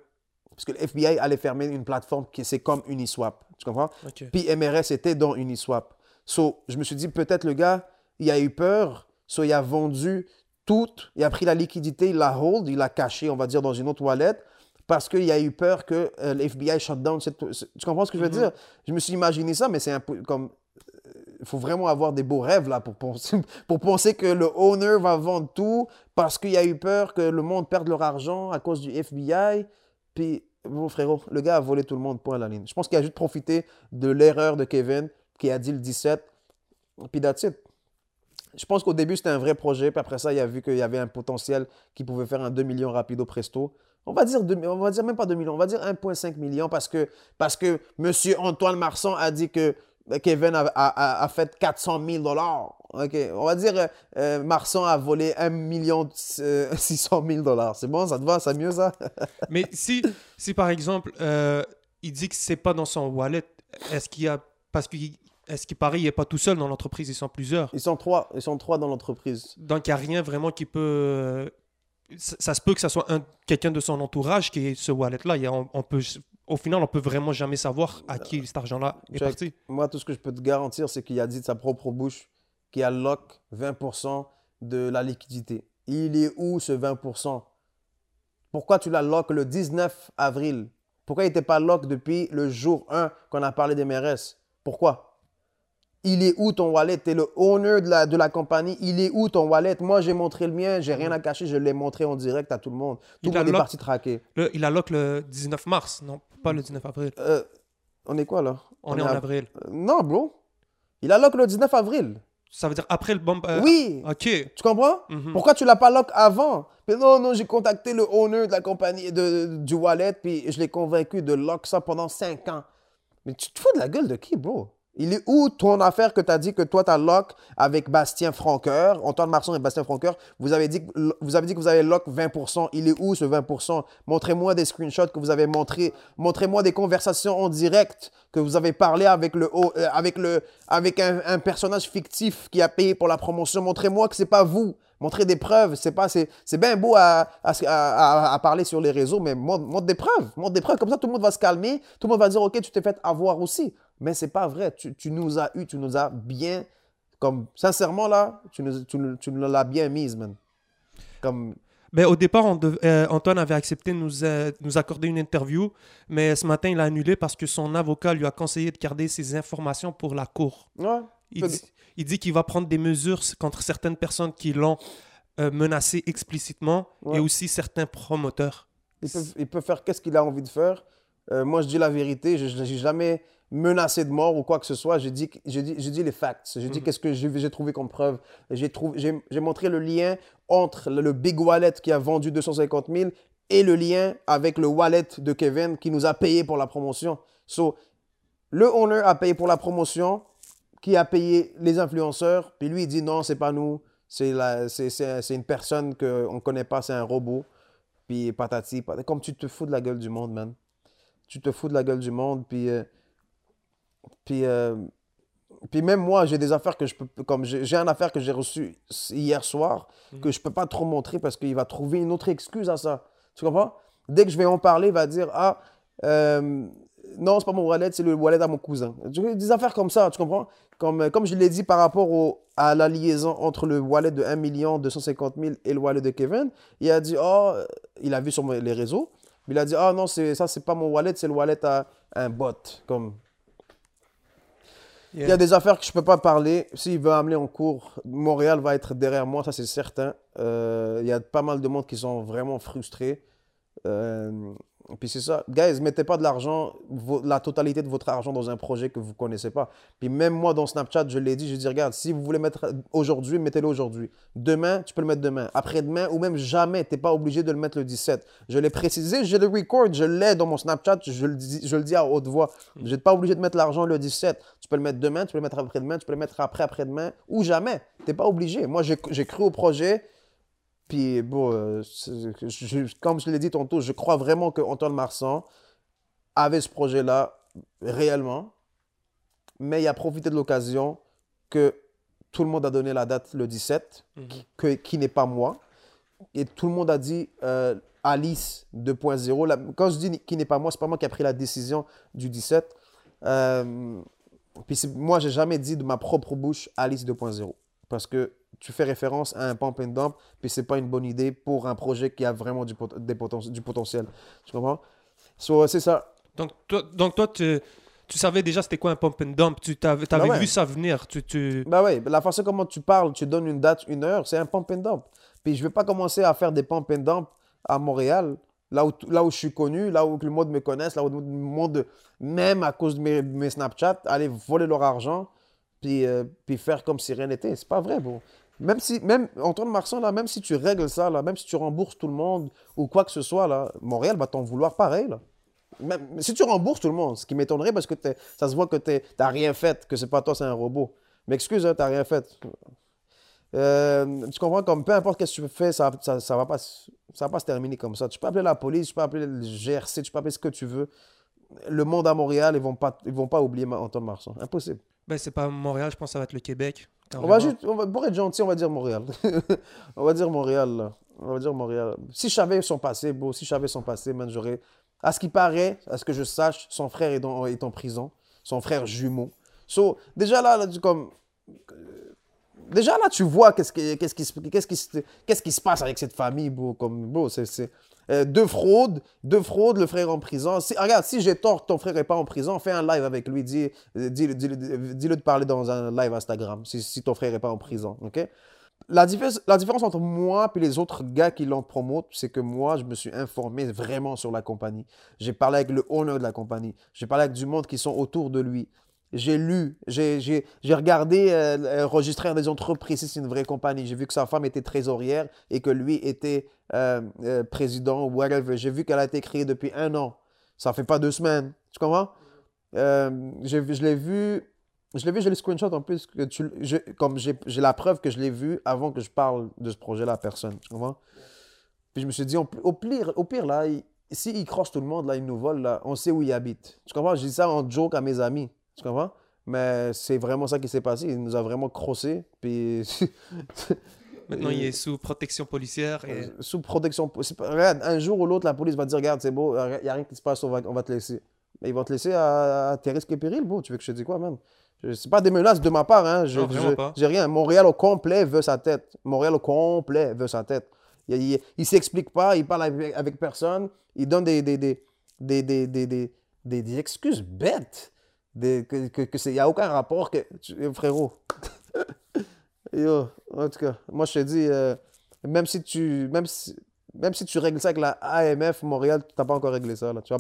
B: Parce que le FBI allait fermer une plateforme qui c'est comme Uniswap. Tu comprends? Puis MRS était dans Uniswap. So, je me suis dit, peut-être le gars, il a eu peur. So, il a vendu tout. Il a pris la liquidité, il l'a hold, il l'a caché, on va dire, dans une autre wallet. Parce qu'il a eu peur que euh, le FBI shut down. cette- Tu comprends ce que je veux
A: Mhm.
B: dire? Je me suis imaginé ça, mais c'est un peu comme. Il faut vraiment avoir des beaux rêves là pour penser, pour penser que le owner va vendre tout parce qu'il a eu peur que le monde perde leur argent à cause du FBI. Puis Bon, frérot, le gars a volé tout le monde, point à la ligne. Je pense qu'il a juste profité de l'erreur de Kevin, qui a dit le 17, puis that's it. Je pense qu'au début, c'était un vrai projet, puis après ça, il a vu qu'il y avait un potentiel qui pouvait faire un 2 millions rapido presto. On va dire, 2 on va dire même pas 2 millions, on va dire 1,5 million parce que, parce que M. Antoine Marsan a dit que Kevin a, a- a fait 400 000 dollars. OK, on va dire euh, euh, Marsan a volé 1 million euh, 600 000 dollars. C'est bon, ça te va, c'est mieux ça?
A: Mais si, si par exemple, euh, il dit que c'est pas dans son wallet, est-ce qu'il y a. Parce qu'il est-ce qu'il paraît, il n'est pas tout seul dans l'entreprise, ils sont plusieurs?
B: Ils sont trois, ils sont trois dans l'entreprise.
A: Donc, il n'y a rien vraiment qui peut. euh, Ça, ça se peut que ça soit un, quelqu'un de son entourage qui ait ce wallet-là. Il y a- On, on peut, au final, on peut vraiment jamais savoir à qui cet argent-là est
B: Check.
A: parti.
B: Moi, tout ce que je peux te garantir, c'est qu'il a dit de sa propre bouche qu'il a lock 20% de la liquidité. Il est où ce 20% Pourquoi tu l'as lock le 19 avril? Pourquoi il n'était pas lock depuis le jour 1 qu'on a parlé des MRS Pourquoi? Il est où ton wallet? Tu es le owner de la, de la compagnie. Il est où ton wallet? Moi, j'ai montré le mien. J'ai rien à cacher. Je l'ai montré en direct à tout le monde. Tout
A: Il
B: le
A: a
B: monde est parti traquer.
A: Le- il a lock le 19 mars, non pas le 19 avril.
B: Euh, on est quoi là?
A: On, est en avril.
B: Euh, Non, bro. Il a lock le 19 avril.
A: Ça veut dire après le bomb. euh,
B: oui.
A: Ok.
B: Tu comprends?
A: Mhm.
B: Pourquoi tu l'as pas lock avant? Mais non, non, j'ai contacté le owner de la compagnie, de, du wallet, puis je l'ai convaincu de lock ça pendant 5 ans. Mais tu te fous de la gueule de qui, bro? Il est où ton affaire que tu as dit que toi, tu as lock avec Bastien Franqueur, Antoine Marson et Bastien Franqueur vous avez, dit, que- vous avez lock 20%. Il est où ce 20% Montrez-moi des screenshots que vous avez montrés. Montrez-moi des conversations en direct que vous avez parlé avec, euh, un, personnage fictif qui a payé pour la promotion. Montrez-moi que c'est pas vous. Montrez des preuves. C'est pas, bien beau à, à, parler sur les réseaux, mais montre des preuves. Montre des preuves. Comme ça, tout le monde va se calmer. Tout le monde va dire, OK, tu t'es fait avoir aussi. Mais c'est pas vrai. Tu, tu nous as eu, tu nous as bien. Comme, sincèrement, là, tu nous, tu, nous- tu nous l'as bien mise, man. Comme,
A: Ben, au départ, on dev- euh, Antoine avait accepté de nous, euh, nous accorder une interview, mais ce matin, il a annulé parce que son avocat lui a conseillé de garder ses informations pour la cour.
B: ouais.
A: Il dit, il dit qu'il va prendre des mesures contre certaines personnes qui l'ont euh, menacé explicitement
B: Ouais.
A: et aussi certains promoteurs.
B: Il peut, il peut faire qu'est-ce qu'il a envie de faire. Moi, je dis la vérité. Je n'ai jamais menacé de mort ou quoi que ce soit. J'ai dit, j'ai dit, j'ai dit les facts. J'ai dit
A: Mhm.
B: qu'est-ce que j'ai trouvé comme preuve. J'ai montré le lien entre le, Big Wallet qui a vendu 250 000 et le lien avec le wallet de Kevin qui nous a payé pour la promotion. So, le owner a payé pour la promotion, qui a payé les influenceurs, puis lui, il dit non, c'est pas nous, c'est une personne qu'on ne connaît pas, c'est un robot. Puis patati, patati. Comme tu te fous de la gueule du monde, man. Tu te fous de la gueule du monde, puis. euh, puis. euh, puis même moi, j'ai des affaires que je peux. Comme j'ai une affaire que j'ai reçue hier soir, que je peux pas trop montrer parce qu'il va trouver une autre excuse à ça. Tu comprends? Dès que je vais en parler, il va dire Ah, euh, non, c'est pas mon wallet, c'est le wallet à mon cousin. Des affaires comme ça, tu comprends? Comme, euh, comme je l'ai dit par rapport au, à la liaison entre le wallet de 1 250 000 et le wallet de Kevin, il a dit Oh, il a vu sur les réseaux, il a dit Ah non, c'est- ça, c'est pas mon wallet, c'est le wallet à un bot. Comme, il y a des affaires que je peux pas parler. S'il veut amener en cours, Montréal va être derrière moi, ça c'est certain. Euh, Il y a pas mal de monde qui sont vraiment frustrés. Euh, puis c'est ça. Guys, mettez pas de l'argent, la totalité de votre argent dans un projet que vous connaissez pas. Puis même moi dans Snapchat, je l'ai dit, je dis regarde, si vous voulez mettre aujourd'hui, mettez-le aujourd'hui. Demain, tu peux le mettre demain. Après-demain ou même jamais, tu n'es pas obligé de le mettre le 17. Je l'ai précisé, je le record, je l'ai dans mon Snapchat, je le dis, je le dis à haute voix. Je n'êtes pas obligé de mettre l'argent le 17. Tu peux le mettre demain, tu peux le mettre après-demain, tu peux le mettre après-après-demain ou jamais. Tu n'es pas obligé. Moi, j'ai cru au projet. Puis, bon, euh, je- comme je l'ai dit tantôt, je crois vraiment que Antoine Marsan avait ce projet-là réellement, mais il a profité de l'occasion que tout le monde a donné la date le 17, qui, que- qui n'est pas moi. Et tout le monde a dit euh, Alice 2.0. La- Quand je dis qui n'est pas moi, c'est pas moi qui a pris la décision du 17. Euh, puis moi, j'ai jamais dit de ma propre bouche Alice 2.0. Parce que tu fais référence à un pump and dump, puis c'est pas une bonne idée pour un projet qui a vraiment du, pot- des poten- du potentiel. Tu comprends? So, c'est ça.
A: Donc, toi, donc toi tu, tu savais déjà c'était quoi un pump and dump? Tu t'avais, t'avais
B: Bah ouais.
A: vu ça venir. Tu, tu...
B: Bah ouais, la façon comment tu parles, tu donnes une date, une heure, c'est un pump and dump. Puis je vais pas commencer à faire des pump and dump à Montréal là où, là où je suis connu, là où le monde me connaisse, là où le monde, même à cause de mes, mes Snapchat, aller voler leur argent, puis, euh, puis faire comme si rien n'était. C'est pas vrai, bro. Même si, même, Antoine Marsan, là, même si tu règles ça, là, même si tu rembourses tout le monde ou quoi que ce soit, là, Montréal va t'en vouloir pareil, là. Même, si tu rembourses tout le monde, ce qui m'étonnerait parce que ça se voit que tu n'as rien fait, que c'est pas toi, c'est un robot. Mais excuse, hein, tu n'as rien fait. Euh, tu comprends comme peu importe ce que tu fais, ça, ça, ça, va pas, ça va pas se terminer comme ça. Tu peux appeler la police, tu peux appeler le GRC, tu peux appeler ce que tu veux. Le monde à Montréal, ils vont pas, vont pas oublier Antoine Marsan. Impossible.
A: Ben, c'est pas Montréal, je pense que ça va être le Québec.
B: On va juste, on va, pour être gentil, on va dire Montréal. on va dire Montréal. On va dire Montréal. Si je savais son passé, beau, si je savais son passé, man, j'aurais. À ce qui paraît, à ce que je sache, son frère est, est en prison. Son frère jumeau. So, déjà là, là comme déjà là, tu vois qu'est-ce qui, qu'est-ce qui, qu'est-ce qui, qu'est-ce qui se passe avec cette famille, bro. Comme, bro, c'est, euh, deux fraudes, deux fraudes, le frère en prison. Si, regarde, si j'ai tort, ton frère n'est pas en prison, fais un live avec lui. Dis, dis, dis, dis-le de parler dans un live Instagram, si, ton frère n'est pas en prison? La différence, entre moi et les autres gars qui l'ont promote, c'est que moi, je me suis informé vraiment sur la compagnie. J'ai parlé avec le owner de la compagnie. J'ai parlé avec du monde qui sont autour de lui j'ai lu, j'ai regardé euh, euh, enregistrer des entreprises, c'est une vraie compagnie. J'ai vu que sa femme était trésorière et que lui était euh, euh, président ou whatever. J'ai vu qu'elle a été créée depuis un an. Ça fait pas deux semaines. Tu comprends? je l'ai vu, je l'ai vu, j'ai le screenshot en plus. Que tu, comme j'ai la preuve que je l'ai vu avant que je parle de ce projet-là à personne. Tu comprends? Puis je me suis dit, au, pire, au pire, là, s'il il crosse tout le monde, là, il nous vole, là, on sait où il habite. Tu comprends? Je dis ça en joke à mes amis. Tu comprends? Mais c'est vraiment ça qui s'est passé. Il nous a vraiment crossé. Puis.
A: Maintenant, il est sous protection policière.
B: Et... Euh, sous protection. Regarde, un jour ou l'autre, la police va dire Regarde, c'est beau, il n'y a rien qui se passe, on va, on va te laisser. Mais ils vont te laisser à, tes risques et périls, beau. Tu veux que je te dise quoi, même C'est pas des menaces de ma part. Hein. Je, J'ai rien. Montréal au complet veut sa tête. Montréal au complet veut sa tête. Il ne s'explique pas, il parle avec, avec, personne, il donne des, des, des, des, des, des, des, des excuses bêtes que, que, n'y a aucun rapport que. frérot. Yo, en tout cas, moi je te dis, euh, même si tu. Même si, même si tu règles ça avec la AMF Montréal, tu n'as pas encore réglé ça. Là. Tu ne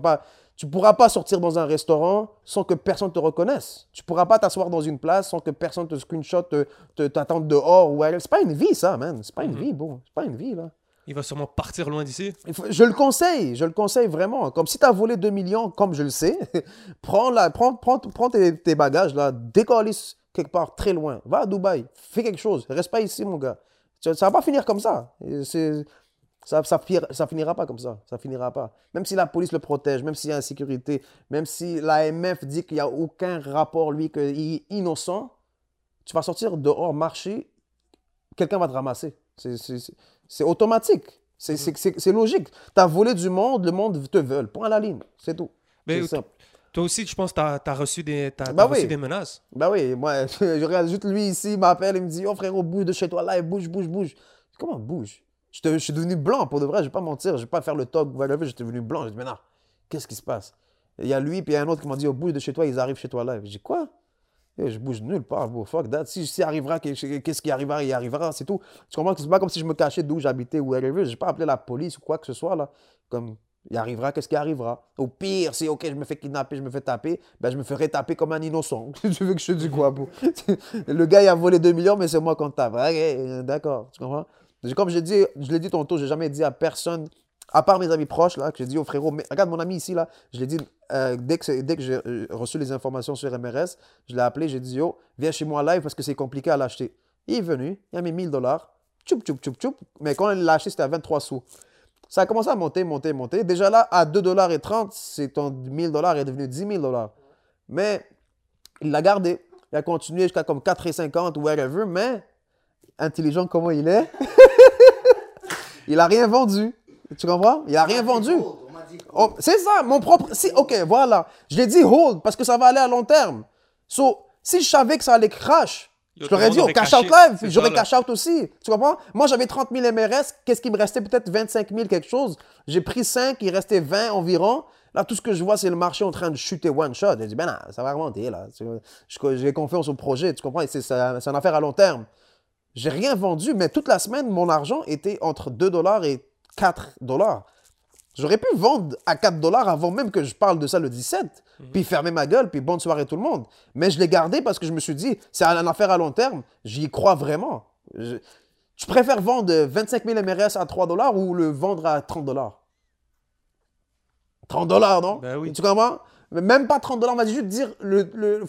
B: tu pourras pas sortir dans un restaurant sans que personne te reconnaisse. Tu pourras pas t'asseoir dans une place sans que personne te screenshot, te, te, t'attende dehors. Ou... C'est pas une vie, ça, man. C'est pas une mm-hmm. vie, bon. C'est pas une vie, là.
A: Il va sûrement partir loin d'ici.
B: Je le conseille, je le conseille vraiment. Comme si tu as volé 2 millions, comme je le sais, prends, la, prends, prends, prends tes, bagages, décalisse quelque part très loin. Va à Dubaï, fais quelque chose. Reste pas ici, mon gars. Ça, ça va pas finir comme ça. Ça, ça, ça, finira pas comme ça. Ça finira pas. Même si la police le protège, même s'il y a insécurité, même si l'AMF dit qu'il n'y a aucun rapport, lui, qu'il est innocent, tu vas sortir dehors, marcher, quelqu'un va te ramasser. C'est c'est automatique. C'est logique. Tu as volé du monde, le monde te veut. Point à la ligne. C'est tout.
A: Mais toi aussi, je pense que tu as, reçu, des, bah reçu des menaces.
B: Bah oui, moi, je regarde juste lui ici, il m'appelle, il me dit Oh frérot, bouge de chez toi là, bouge, bouge, bouge. Comment bouge? Je, suis devenu blanc pour de vrai, je vais pas mentir, je vais pas faire le talk, j'étais devenu blanc. Je dis Mais non, qu'est-ce qui se passe? Il y a lui, puis il y a un autre qui m'a dit Oh, bouge de chez toi, ils arrivent chez toi là. Je dis Quoi? Je bouge nulle part, bro. Fuck. Si, si arrivera, qu'est-ce qui arrivera, il arrivera, c'est tout. Tu comprends que c'est pas comme si je me cachais d'où j'habitais ou whatever. J'ai pas appelé la police ou quoi que ce soit, là. Comme, il arrivera, qu'est-ce qui arrivera? Au pire, si, ok, je me fais kidnapper, je me fais taper, ben je me ferai taper comme un innocent. tu veux que je te dise quoi, bro? Le gars, a volé 2 millions, mais c'est moi qu'on tape. Ok, d'accord, tu comprends? Comme je dit, je l'ai dit tantôt, j'ai jamais dit à personne à part mes amis proches, là, que j'ai dit au frérot, mais, regarde mon ami ici, là, je l'ai dit, euh, dès que, dès que j'ai euh, reçu les informations sur MRS, je l'ai appelé, j'ai dit, yo, viens chez moi live parce que c'est compliqué à l'acheter. Il est venu, il a mis 1000 dollars, tchoup, tchoup, tchoup, tchoup, mais quand il l'a acheté, c'était à 23 sous. Ça a commencé à monter, monter, monter. Déjà là, à 2 dollars et 30, c'est ton 1000 dollars est devenu 10 000 dollars. Mais il l'a gardé. Il a continué jusqu'à comme 4,50 ou whatever, mais intelligent comment il est, il a rien vendu. Tu comprends? Il n'a rien vendu. Oh, c'est ça, mon propre. Si, ok, voilà. Je l'ai dit hold parce que ça va aller à long terme. So, si je savais que ça allait crash, je t'aurais dit, au cash out live, j'aurais cash out aussi. Tu comprends? Moi, j'avais 30 000 MRS. Qu'est-ce qui me restait? Peut-être 25 000 quelque chose. J'ai pris 5, il restait 20 environ. Là, tout ce que je vois, c'est le marché en train de chuter one shot. J'ai dit, ben non, ça va remonter, là. J'ai confiance au projet, tu comprends? C'est une affaire à long terme. J'ai rien vendu, mais toute la semaine, mon argent était entre 2 dollars et 4 dollars. J'aurais pu vendre à 4 dollars avant même que je parle de ça le 17, puis fermer ma gueule, puis bonne soirée tout le monde. Mais je l'ai gardé parce que je me suis dit, c'est une affaire à long terme, j'y crois vraiment. Je, tu préfères vendre 25 000 MRS à 3 dollars ou le vendre à 30 dollars? 30 dollars, non?
A: Ben oui.
B: Tu comprends? Même pas 30 dollars, on va juste dire le, le,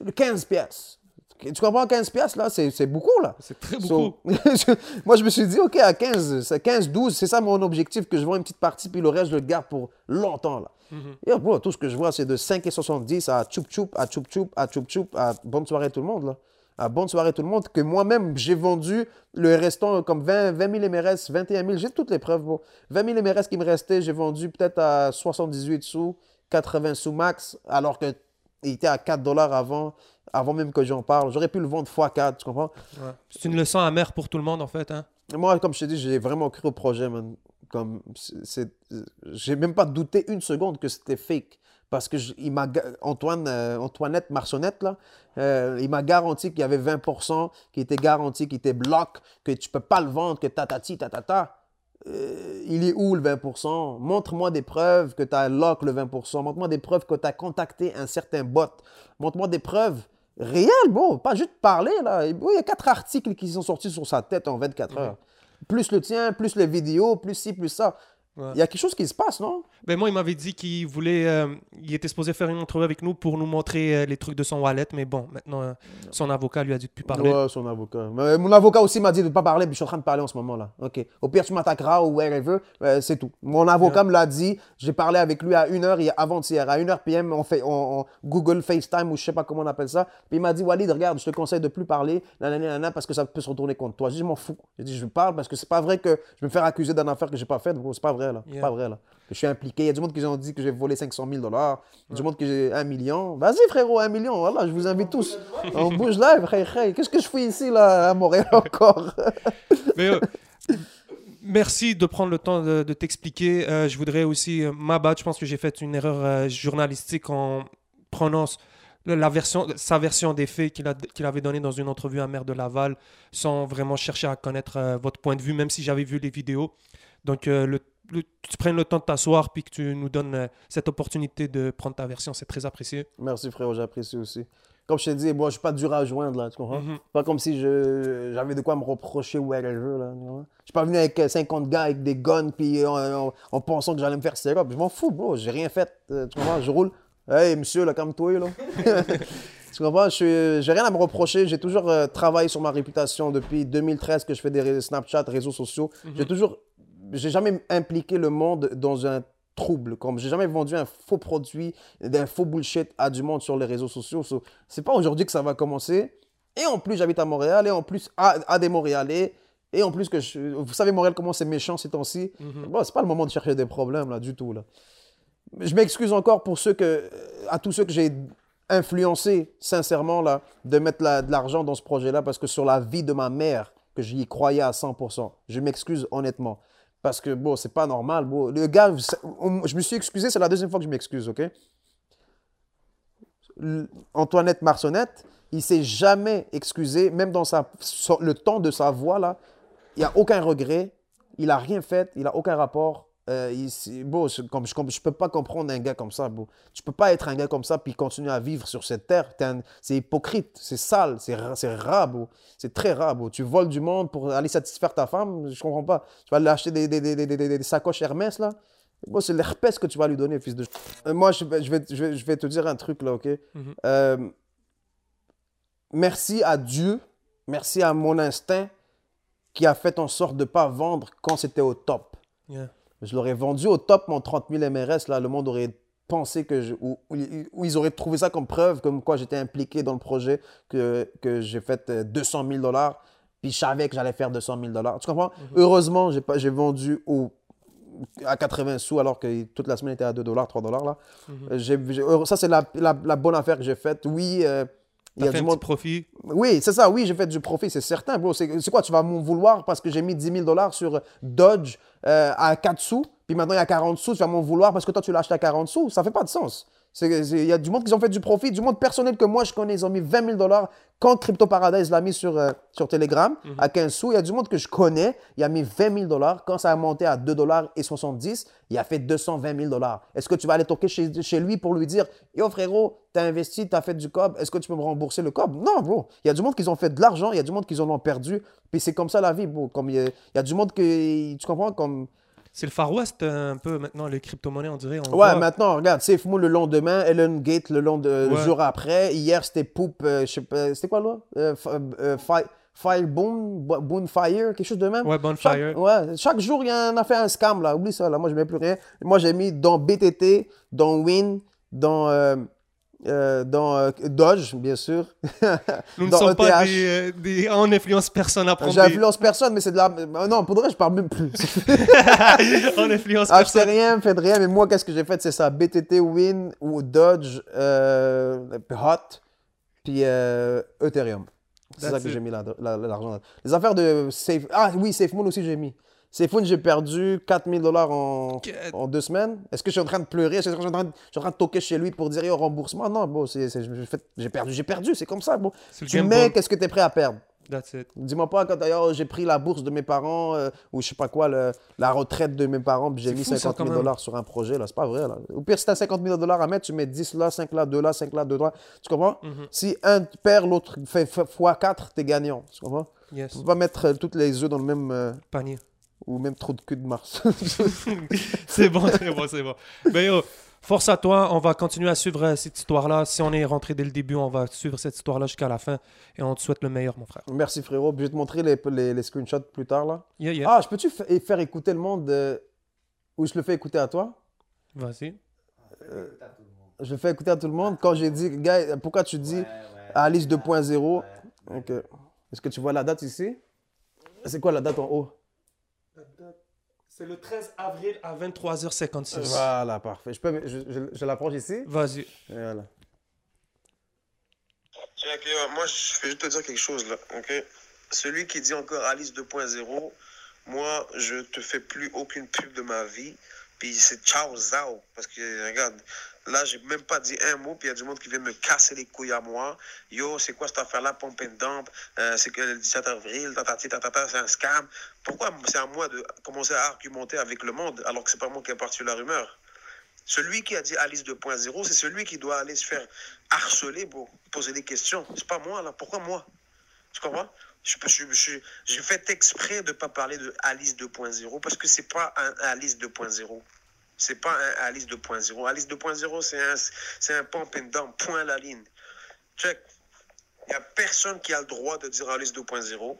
B: le 15 pièces. Tu comprends, 15 pièces là, c'est beaucoup, là.
A: C'est très
B: So,
A: beaucoup.
B: moi, je me suis dit, OK, à 15, c'est 15, 12, c'est ça mon objectif, que je vends une petite partie, puis le reste, je le garde pour longtemps, là. Et bro, tout ce que je vois, c'est de 5,70 à tchoup tchoup, à tchoup tchoup, à tchoup tchoup, à bonne soirée tout le monde, là. À bonne soirée tout le monde, que moi-même, j'ai vendu le restant comme 20, 20 000 MRS, 21 000, j'ai toutes les preuves, bro. 20 000 MRS qui me restaient, j'ai vendu peut-être à 78 sous, 80 sous max, alors que il était à 4 dollars avant, avant même que j'en parle. J'aurais pu le vendre x4, tu comprends?
A: Ouais. C'est une leçon amère pour tout le monde, en fait. Hein?
B: Moi, comme je te dis, j'ai vraiment cru au projet, man. Comme, c'est, j'ai même pas douté une seconde que c'était fake. Parce que je- il m'a, Antoine, euh, Antoinette Marçonnette, là, euh, il m'a garanti qu'il y avait 20% qui était garanti, qui était bloc, que tu peux pas le vendre, que tatati, tatata. Euh, il est où le 20% Montre-moi des preuves que tu as lock le 20%. Montre-moi des preuves que tu as contacté un certain bot. Montre-moi des preuves réelles, bon, pas juste parler là. Il y a quatre articles qui sont sortis sur sa tête en 24 heures. Plus le tien, plus les vidéos, plus ci, plus ça.
A: Ouais.
B: Il y a quelque chose qui se passe, non?
A: Ben moi, il m'avait dit qu'il voulait, euh, il était supposé faire une entrevue avec nous pour nous montrer euh, les trucs de son wallet, mais bon, maintenant, euh, son avocat lui a dit de plus parler.
B: Ouais, son avocat. Mais mon avocat aussi m'a dit de ne pas parler, puis je suis en train de parler en ce moment-là. OK. Au pire, tu m'attaqueras ou wherever, euh, c'est tout. Mon avocat me l'a dit. J'ai parlé avec lui à 1h hier- avant-hier. À 1h PM, on fait on, on Google FaceTime ou je sais pas comment on appelle ça. Puis il m'a dit, Walid, regarde, je te conseille de plus parler, nanana, nanana, parce que ça peut se retourner contre toi. Je m'en fous. J'ai dit, je parle parce que c'est pas vrai que je vais me faire accuser d'une affaire que j'ai pas faite. C'est pas vrai, là. C'est
A: Yeah.
B: pas vrai, là. Je suis impliqué. Il y a du monde qui ont dit que j'ai volé 500 000 dollars. A du monde que j'ai 1 million. Vas-y, frérot, 1 million. Voilà, je vous invite tous. On bouge là, frère. Qu'est-ce que je fais ici, là, à Montréal encore?
A: Mais, euh, merci de prendre le temps de, de t'expliquer. Euh, je voudrais aussi, euh, ma bad, je pense que j'ai fait une erreur euh, journalistique en prenant s- la version, sa version des faits qu'il a- qu'il avait donné dans une entrevue à Maire de Laval, sans vraiment chercher à connaître euh, votre point de vue, même si j'avais vu les vidéos. Donc, euh, le, le- tu prennes le temps de t'asseoir puis que tu nous donnes euh, cette opportunité de prendre ta version, c'est très apprécié.
B: Merci, frérot, j'apprécie aussi. Comme je t'ai dit, moi, je suis pas dur à joindre, là, tu comprends?
A: Mhm.
B: Pas comme si j'avais de quoi me reprocher ou whatever, là. tu vois? Je suis pas venu avec euh, 50 gars avec des guns, puis en, en- en pensant que j'allais me faire serrer. Je m'en fous, bro, j'ai rien fait. euh, tu comprends? Je roule. Hey, monsieur, là, calme-toi, là. tu comprends? Je J'ai rien à me reprocher. J'ai toujours euh, travaillé sur ma réputation depuis 2013 que je fais des Snapchat, réseaux sociaux. J'ai toujours. J'ai jamais impliqué le monde dans un trouble. Comme j'ai jamais vendu un faux produit, d'un faux bullshit à du monde sur les réseaux sociaux. So, c'est pas aujourd'hui que ça va commencer. Et en plus, j'habite à Montréal. Et en plus, à, à des Montréalais. Et en plus, que je- vous savez, Montréal, comment c'est méchant ces temps-ci. Bon, c'est pas le moment de chercher des problèmes, là, du tout. Là. Je m'excuse encore pour ceux que, à tous ceux que j'ai influencé, sincèrement, là, de mettre la- de l'argent dans ce projet-là, parce que sur la vie de ma mère, que j'y croyais à 100%. Je m'excuse honnêtement. Parce que, bon, c'est pas normal, bon. Le gars, je me suis excusé, c'est la deuxième fois que je m'excuse, OK? Antoinette Marçonnette, il s'est jamais excusé, même dans le temps de sa voix, là, il n'y a aucun regret, il a rien fait, il a aucun rapport. Euh, il- bon, je, comme, je, je peux pas comprendre un gars comme ça, bon. Tu peux pas être un gars comme ça puis continuer à vivre sur cette terre. C'est hypocrite, c'est sale, c'est ra- c'est rare. C'est très rare. Tu voles du monde pour aller satisfaire ta femme, je comprends pas. Tu vas lui acheter des, des, des, sacoches Hermès, là. Bon, c'est l'herpès que tu vas lui donner, fils de... Euh, moi, je vais, je, vais, je, vais, je vais te dire un truc, là, OK?
A: Mhm.
B: Euh, merci à Dieu, merci à mon instinct qui a fait en sorte de ne pas vendre quand c'était au top.
A: Yeah.
B: Je l'aurais vendu au top, mon 30 000 MRS, là, le monde aurait pensé que je, ou, ou- ou ils auraient trouvé ça comme preuve, comme quoi j'étais impliqué dans le projet, que, que j'ai fait euh, 200 000 dollars, puis je savais que j'allais faire 200 000 dollars. Tu comprends? Heureusement, j'ai pas- j'ai vendu au, à 80 sous alors que toute la semaine était à 2 dollars, 3 dollars. Là. Euh, heureux- ça, c'est la, la- la bonne affaire que j'ai faite. Oui, euh, il y a
A: fait
B: du
A: un
B: monde.
A: petit profit?
B: Oui, c'est ça, oui, j'ai fait du profit, c'est certain. C'est c'est quoi, tu vas m'en vouloir parce que j'ai mis 10 000 dollars sur Dodge? Euh, à 4 sous, puis maintenant il y a 40 sous, tu vas m'en vouloir parce que toi tu l'as acheté à 40 sous. Ça fait pas de sens. Il y a du monde qui ont fait du profit, du monde personnel que moi je connais, ils ont mis 20 000 dollars quand Crypto Paradise l'a mis sur, euh, sur Telegram à 15 sous. Il y a du monde que je connais, il a mis 20 000 dollars. Quand ça a monté à 2 dollars et 70, il a fait 220 000 dollars. Est-ce que tu vas aller toquer chez, chez lui pour lui dire Yo frérot, t'as investi, t'as fait du cob, est-ce que tu peux me rembourser le cob? Non, bro. Il y a du monde qui ont fait de l'argent, il y a du monde qui en ont perdu. Puis c'est comme ça la vie, bro. Comme il y a, il y a du monde que. Tu comprends? Comme.
A: C'est le Far West euh, un peu maintenant, les crypto-monnaies, on dirait. on
B: Ouais,
A: voit-
B: maintenant, regarde, SafeMoon le lendemain, Ellen Gate le, long de, le jour après. Hier, c'était Poop, euh, je sais pas, c'était quoi là? Euh, euh, Fi- Fireboom, Bo- Bonfire, quelque chose de même?
A: Ouais, Bonfire.
B: Chaque, ouais, chaque jour, il y en a fait un scam là. Oublie ça, là. Moi, je mets plus rien. Moi, j'ai mis dans BTT, dans Win, dans, euh, dans euh, Dodge, bien sûr.
A: Nous ne sommes pas
B: ETH.
A: des, euh, des- On influence personne à prendre des...
B: J'influence personne, mais c'est de la. euh, Non, pour de vrai, je parle même plus.
A: On influence
B: Achetez
A: personne.
B: rien, faites rien, mais moi, qu'est-ce que j'ai fait? C'est ça, BTT Win ou Dodge, euh, Hot, puis Ethereum. C'est ça que j'ai mis la- la- l'argent. Les affaires de Safe... Ah oui, SafeMoon aussi, j'ai mis. SafeMoon, j'ai perdu 4000 dollars en, en deux semaines. Est-ce que je suis en train de pleurer? Est-ce que je suis en train de, je suis en train de toquer chez lui pour dire yo, remboursement? Non, bon, c'est, c'est- j'ai perdu, j'ai perdu, c'est comme ça, bon.
A: C'est
B: Tu mets, qu'est-ce que tu es prêt à perdre? Dis-moi pas quand d'ailleurs j'ai pris la bourse de mes parents euh, ou je sais pas quoi, le- la retraite de mes parents, puis j'ai
A: C'est
B: mis
A: fou, ça,
B: 50 000
A: quand même.
B: dollars sur un projet, là. C'est pas vrai, là. Au pire, si t'as 50 000 dollars à mettre, tu mets 10 là, 5 là, 2 là, 5 là, 2 là. Tu comprends?
A: Mhm.
B: Si un perd, l'autre fait x 4, t'es gagnant. Tu comprends?
A: Yes.
B: Tu peux pas mettre euh, toutes les œufs dans le même. euh,
A: Panier.
B: Ou même trop de cul de Mars.
A: c'est bon, c'est bon, c'est bon. Mais yo, force à toi. On va continuer à suivre euh, cette histoire-là. Si on est rentré dès le début, on va suivre cette histoire-là jusqu'à la fin. Et on te souhaite le meilleur, mon frère.
B: Merci frérot. Je vais te montrer les, les, les screenshots plus tard, là.
A: Yeah, yeah.
B: Ah, je peux-tu fa- faire écouter le monde euh, ou je le fais écouter à toi?
A: Vas-y.
B: Je le fais écouter à tout le monde. Quand j'ai dit, gars, pourquoi tu dis Alice 2.0 Ok. Est-ce que tu vois la date ici? C'est quoi la date en haut?
A: C'est le 13 avril à 23h56.
B: Voilà, parfait. Je, peux, je, je, je l'approche ici?
A: Vas-y.
B: Voilà.
C: Tiens, moi, je vais juste te dire quelque chose là, ok? Celui qui dit encore Alice 2.0, moi, je te fais plus aucune pub de ma vie. Puis c'est ciao, zao. Parce que, regarde, là, j'ai même pas dit un mot. Puis il y a du monde qui vient me casser les couilles à moi. Yo, c'est quoi cette affaire-là, pompe and dump? Euh, c'est que le 17 avril, tatati, tatata, c'est un scam. Pourquoi c'est à moi de commencer à argumenter avec le monde alors que c'est pas moi qui ai parti la rumeur? Celui qui a dit Alice 2.0, c'est celui qui doit aller se faire harceler pour poser des questions. C'est pas moi, là. Pourquoi moi? Tu comprends? Je, je, je- J'ai fait exprès de ne pas parler de Alice 2.0 parce que c'est pas un Alice 2.0. C'est pas un Alice 2.0. Alice 2.0, c'est un, c'est un pump and dump, point à la ligne. Check. Il n'y a personne qui a le droit de dire Alice 2.0.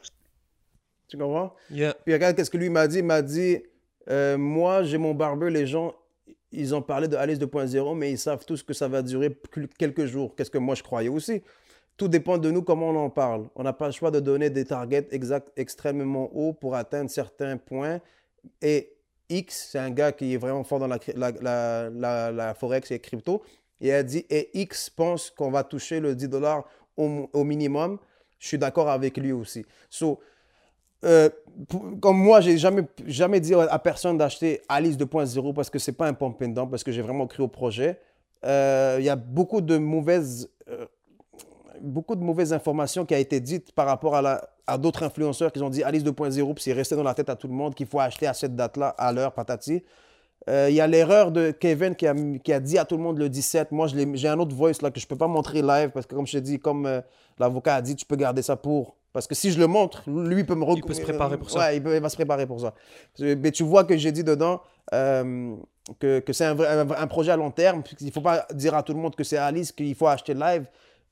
B: Tu comprends?
A: Yeah.
B: Puis regarde, qu'est-ce que lui m'a dit Il m'a dit euh, Moi, j'ai mon barbeur, les gens, ils ont parlé de Alice 2.0, mais ils savent tous que ça va durer quelques jours. Qu'est-ce que moi, je croyais aussi Tout dépend de nous, comment on en parle. On n'a pas le choix de donner des targets exact, extrêmement hauts pour atteindre certains points. Et X, c'est un gars qui est vraiment fort dans la, Forex et crypto. Et elle dit, et X pense qu'on va toucher le 10 dollars au, minimum. Je suis d'accord avec lui aussi. So, euh, comme moi, j'ai jamais, jamais dit à personne d'acheter Alice 2.0 parce que c'est pas un pump and parce que j'ai vraiment cru au projet. Euh, Il y a beaucoup de mauvaises, euh, beaucoup de mauvaises informations qui a été dites par rapport à, la- à d'autres influenceurs qui ont dit Alice 2.0 puis c'est resté dans la tête à tout le monde qu'il faut acheter à cette date-là, à l'heure, patati. Euh, Il y a l'erreur de Kevin qui a, qui a dit à tout le monde le 17. Moi, je l'ai- j'ai un autre voice là que je peux pas montrer live parce que, comme je te dis, comme euh, l'avocat a dit, tu peux garder ça pour. Parce que si je le montre, lui il peut me
A: Il peut se préparer pour ça.
B: Ouais, il, peut- il va se préparer pour ça. Mais tu vois que j'ai dit dedans euh, que, que c'est un, vrai- un- un projet à long terme. Il ne faut pas dire à tout le monde que c'est Alice qu'il faut acheter live.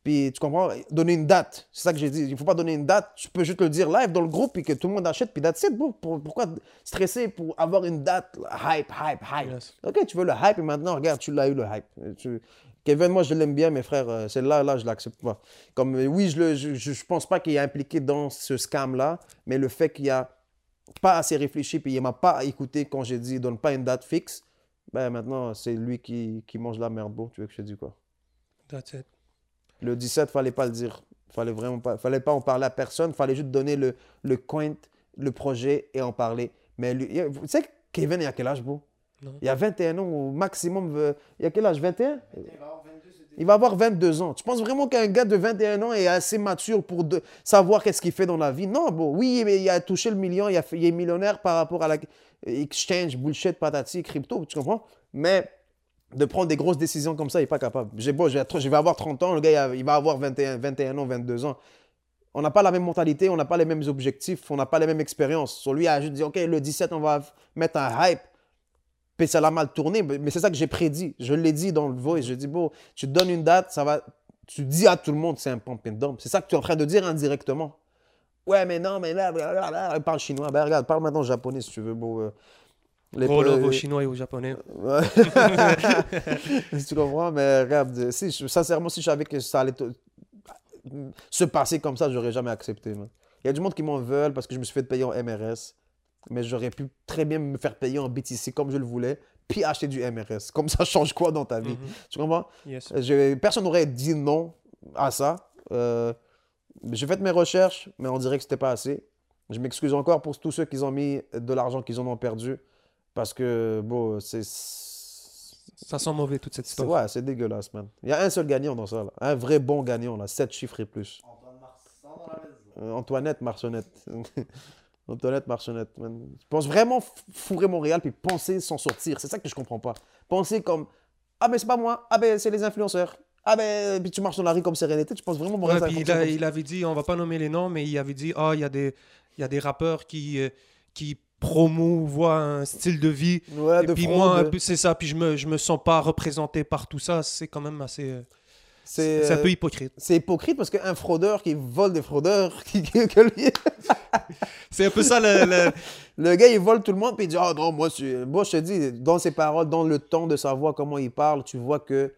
B: Puis tu comprends, donner une date. C'est ça que j'ai dit. Il ne faut pas donner une date. Tu peux juste le dire live dans le groupe et que tout le monde achète. Puis that's it, bro. Pourquoi stresser pour avoir une date? Hype, hype, hype.
A: Yes.
B: Ok, tu veux le hype et maintenant, regarde, tu l'as eu le hype. Tu- Kevin, moi, je l'aime bien, mes frères. euh, C'est là, je l'accepte pas. Comme, euh, oui, je ne je, je- pense pas qu'il est impliqué dans ce scam-là, mais le fait qu'il a pas assez réfléchi puis il m'a pas écouté quand j'ai dit donne pas une date fixe, ben maintenant, c'est lui qui, qui mange la merde, bro. Tu veux que je te dise quoi?
A: That's it.
B: Le 17, fallait pas le dire. Fallait vraiment pas, fallait pas en parler à personne. Fallait juste donner le, le coin, le projet et en parler. Mais lui, tu sais, Kevin, il a quel âge?
A: Non.
B: Il y a 21 ans au maximum. euh, Il y a quel âge? 21 Il va avoir 22 ans. Tu penses vraiment qu'un gars de 21 ans est assez mature pour de- savoir qu'est-ce qu'il fait dans la vie? Non, bon, oui, mais il a touché le million, il, a fait- il est millionnaire par rapport à la exchange, bullshit, patati, crypto, tu comprends? Mais de prendre des grosses décisions comme ça, il n'est pas capable. J'ai beau, je vais avoir 30 ans, le gars, il va avoir 21, 21 ans, 22 ans. On n'a pas la même mentalité, on n'a pas les mêmes objectifs, on n'a pas les mêmes expériences. Sur lui, il a juste dit, OK, le 17, on va mettre un hype. Puis ça l'a mal tourné, mais c'est ça que j'ai prédit. Je l'ai dit dans le voice. Je dis, bon, tu donnes une date, ça va. Tu dis à tout le monde c'est un pump and dump. C'est ça que tu es en train de dire indirectement. Ouais, mais non, mais là, blablabla, parle chinois. Ben regarde, parle maintenant japonais si tu veux. Euh, les euh,
A: aux Chinois et aux Japonais.
B: Tu comprends, mais regarde, si, sincèrement, si je savais que ça allait se passer comme ça, j'aurais jamais accepté. man. Il y a du monde qui m'en veulent parce que je me suis fait payer en MRS, mais j'aurais pu très bien me faire payer en BTC comme je le voulais, puis acheter du MRS. Comme ça change quoi dans ta vie?
A: Mhm.
B: Tu comprends?
A: Yes.
B: Je- personne n'aurait dit non à ça. Euh, j'ai fait mes recherches, mais on dirait que c'était pas assez. Je m'excuse encore pour tous ceux qui ont mis de l'argent qu'ils en ont perdu. Parce que, bon, c'est.
A: Ça sent mauvais toute cette histoire.
B: Ouais, c'est dégueulasse, man. Il y a un seul gagnant dans ça, là. Un vrai bon gagnant, là. 7 chiffres et plus. Euh, Antoinette Marchonnette. Antoinette Marchonnette, man. Je pense vraiment fourrer Montréal puis penser s'en sortir. C'est ça que je comprends pas. Penser comme Ah, ben c'est pas moi. Ah, ben c'est les influenceurs. Ah, ben puis tu marches dans la rue comme sérénité. Tu penses vraiment Montréal
A: Ouais, puis il, a- il avait dit, on va pas nommer les noms, mais il avait dit, ah, il y a des, il y a des rappeurs qui, euh, qui promouvoient un style de vie.
B: Ouais,
A: et
B: de
A: puis
B: fraude.
A: moi, c'est ça. Puis je me, je me sens pas représenté par tout ça. C'est quand même assez, euh,
B: c'est
A: un
B: euh,
A: peu hypocrite.
B: c'est hypocrite parce qu'un fraudeur qui vole des fraudeurs, qui, lui-
A: C'est un peu ça le, le-
B: le gars il vole tout le monde puis il dit Ah non, moi, je, moi je te dis, dans ses paroles, dans le ton de sa voix, comment il parle, tu vois que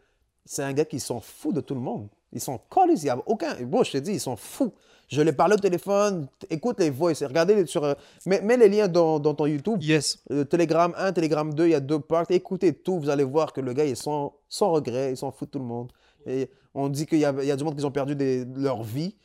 B: c'est un gars qui s'en fout de tout le monde. Ils sont collés, il n'y a aucun. Moi je te dis, ils sont fous. Je l'ai parlé au téléphone, écoute les voices, regardez sur. euh, mets, mets les liens dans, dans ton YouTube.
A: Yes.
B: Euh, Telegram 1, Telegram 2, il y a deux parts. Écoutez tout, vous allez voir que le gars, il est sans, sans regret, il s'en fout de tout le monde. Et on dit qu'il y y a du monde qui ont perdu des- leur vie.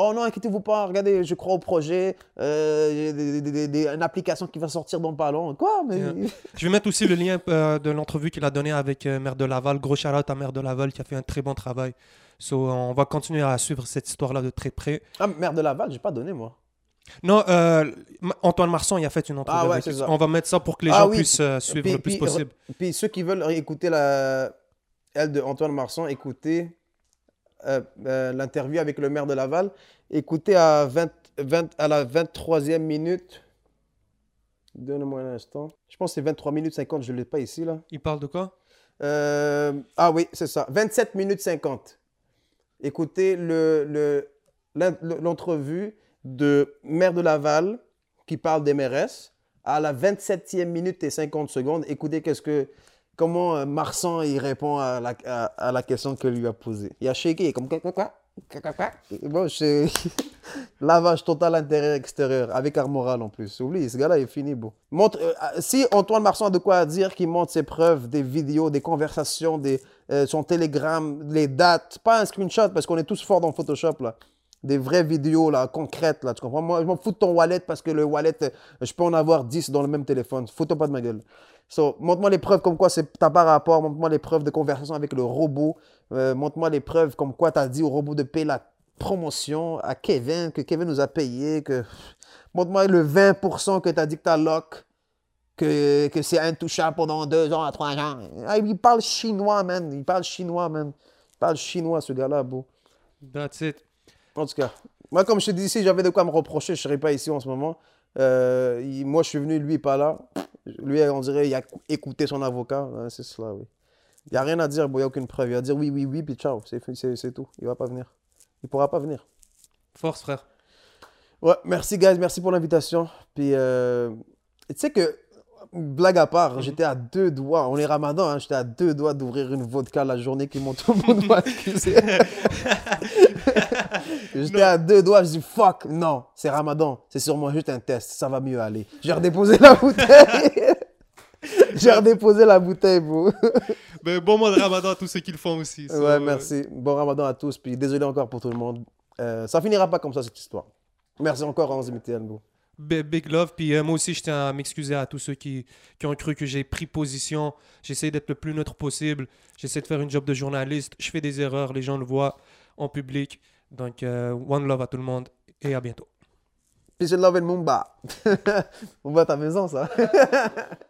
B: Oh non, inquiétez-vous pas, regardez, je crois au projet, euh, des- des- des- une application qui va sortir dans pas long. Quoi mais...
A: Yeah. Je vais mettre aussi le lien euh, de l'entrevue qu'il a donné avec euh, Maire de Laval. Gros shout à Maire de Laval qui a fait un très bon travail. So, on va continuer à suivre cette histoire-là de très près.
B: Ah, merde de Laval, j'ai pas donné moi.
A: Non, euh, Antoine Marsan, il a fait une entrevue
B: Ah ouais,
A: avec. On va mettre ça pour que les
B: Ah
A: gens
B: oui.
A: puissent euh, suivre
B: Puis-
A: le plus
B: puis,
A: possible.
B: Puis ceux qui veulent écouter la, elle de Antoine Marsan, écoutez euh, euh, l'interview avec le maire de Laval. Écoutez à, 20, 20 à la 23e minute. Donne-moi un instant. Je pense que c'est 23 minutes 50, je ne l'ai pas ici là.
A: Il parle de quoi?
B: Euh, ah oui, c'est ça. 27 minutes 50. Écoutez le, le, l'entrevue de maire de Laval qui parle des MRS. À la 27e minute et 50 secondes, écoutez qu'est-ce que, comment euh, Marsan il répond à la, à, à la question que lui a posée? Il a shaké, comme quoi, quoi, quoi, quoi, quoi, Bon, c'est lavage total intérieur-extérieur avec Armoral en plus. Oublie, ce gars-là est fini, beau. Montre, euh, si Antoine Marsan a de quoi dire, qu'il montre ses preuves, des vidéos, des conversations, des, euh, son télégramme, les dates, pas un screenshot parce qu'on est tous forts dans Photoshop là. Des vraies vidéos là, concrètes là, tu comprends? Moi, je m'en fous de ton wallet parce que le wallet, euh, je peux en avoir 10 dans le même téléphone. Fous-toi pas de ma gueule. So, montre-moi les preuves comme quoi t'as pas rapport. Montre-moi les preuves de conversation avec le robot. Euh, montre-moi les preuves comme quoi tu as dit au robot de payer la promotion à Kevin, que Kevin nous a payé. Que... Montre-moi le 20% que tu as dit que tu as lock. Que, que c'est intouchable pendant deux ans à trois ans. Ah, il parle chinois, man. Il parle chinois, man. Il parle chinois, ce gars-là, beau.
A: That's it.
B: En tout cas, moi, comme je te dis, si j'avais de quoi me reprocher, je ne serais pas ici en ce moment. Euh, il- moi, je suis venu, lui, pas là. Lui, on dirait, il a écouté son avocat. C'est cela, oui. Il n'y a rien à dire, bon, il n'y a aucune preuve. Il va dire oui, oui, oui, puis ciao. C'est c'est- c'est tout. Il ne va pas venir. Il ne pourra pas venir.
A: Force, frère.
B: Ouais, merci, guys. Merci pour l'invitation. Puis, euh, tu sais que, blague à part, j'étais à deux doigts. On est ramadan, hein, j'étais à deux doigts d'ouvrir une vodka la journée qui m'ont tout le monde m'a accusé. J'étais à deux doigts, je dis fuck, non, c'est ramadan, c'est sûrement juste un test, ça va mieux aller. J'ai redéposé la bouteille. J'ai redéposé la bouteille, bro.
A: Mais bon mois de ramadan à tous ceux qui le font aussi.
B: Ouais, merci. Bon ramadan à tous, puis désolé encore pour tout le monde. Euh, ça finira pas comme ça, cette histoire. Merci encore, Hans Mitian, bro.
A: Bi- Big love. Puis euh, moi aussi, je tiens à m'excuser à tous ceux qui, qui ont cru que j'ai pris position. J'essaie d'être le plus neutre possible. J'essaie de faire une job de journaliste. Je fais des erreurs, les gens le voient en public. Donc, euh, one love à tout le monde et à bientôt.
B: Peace and love and Mumba. Mumba, ta maison, ça.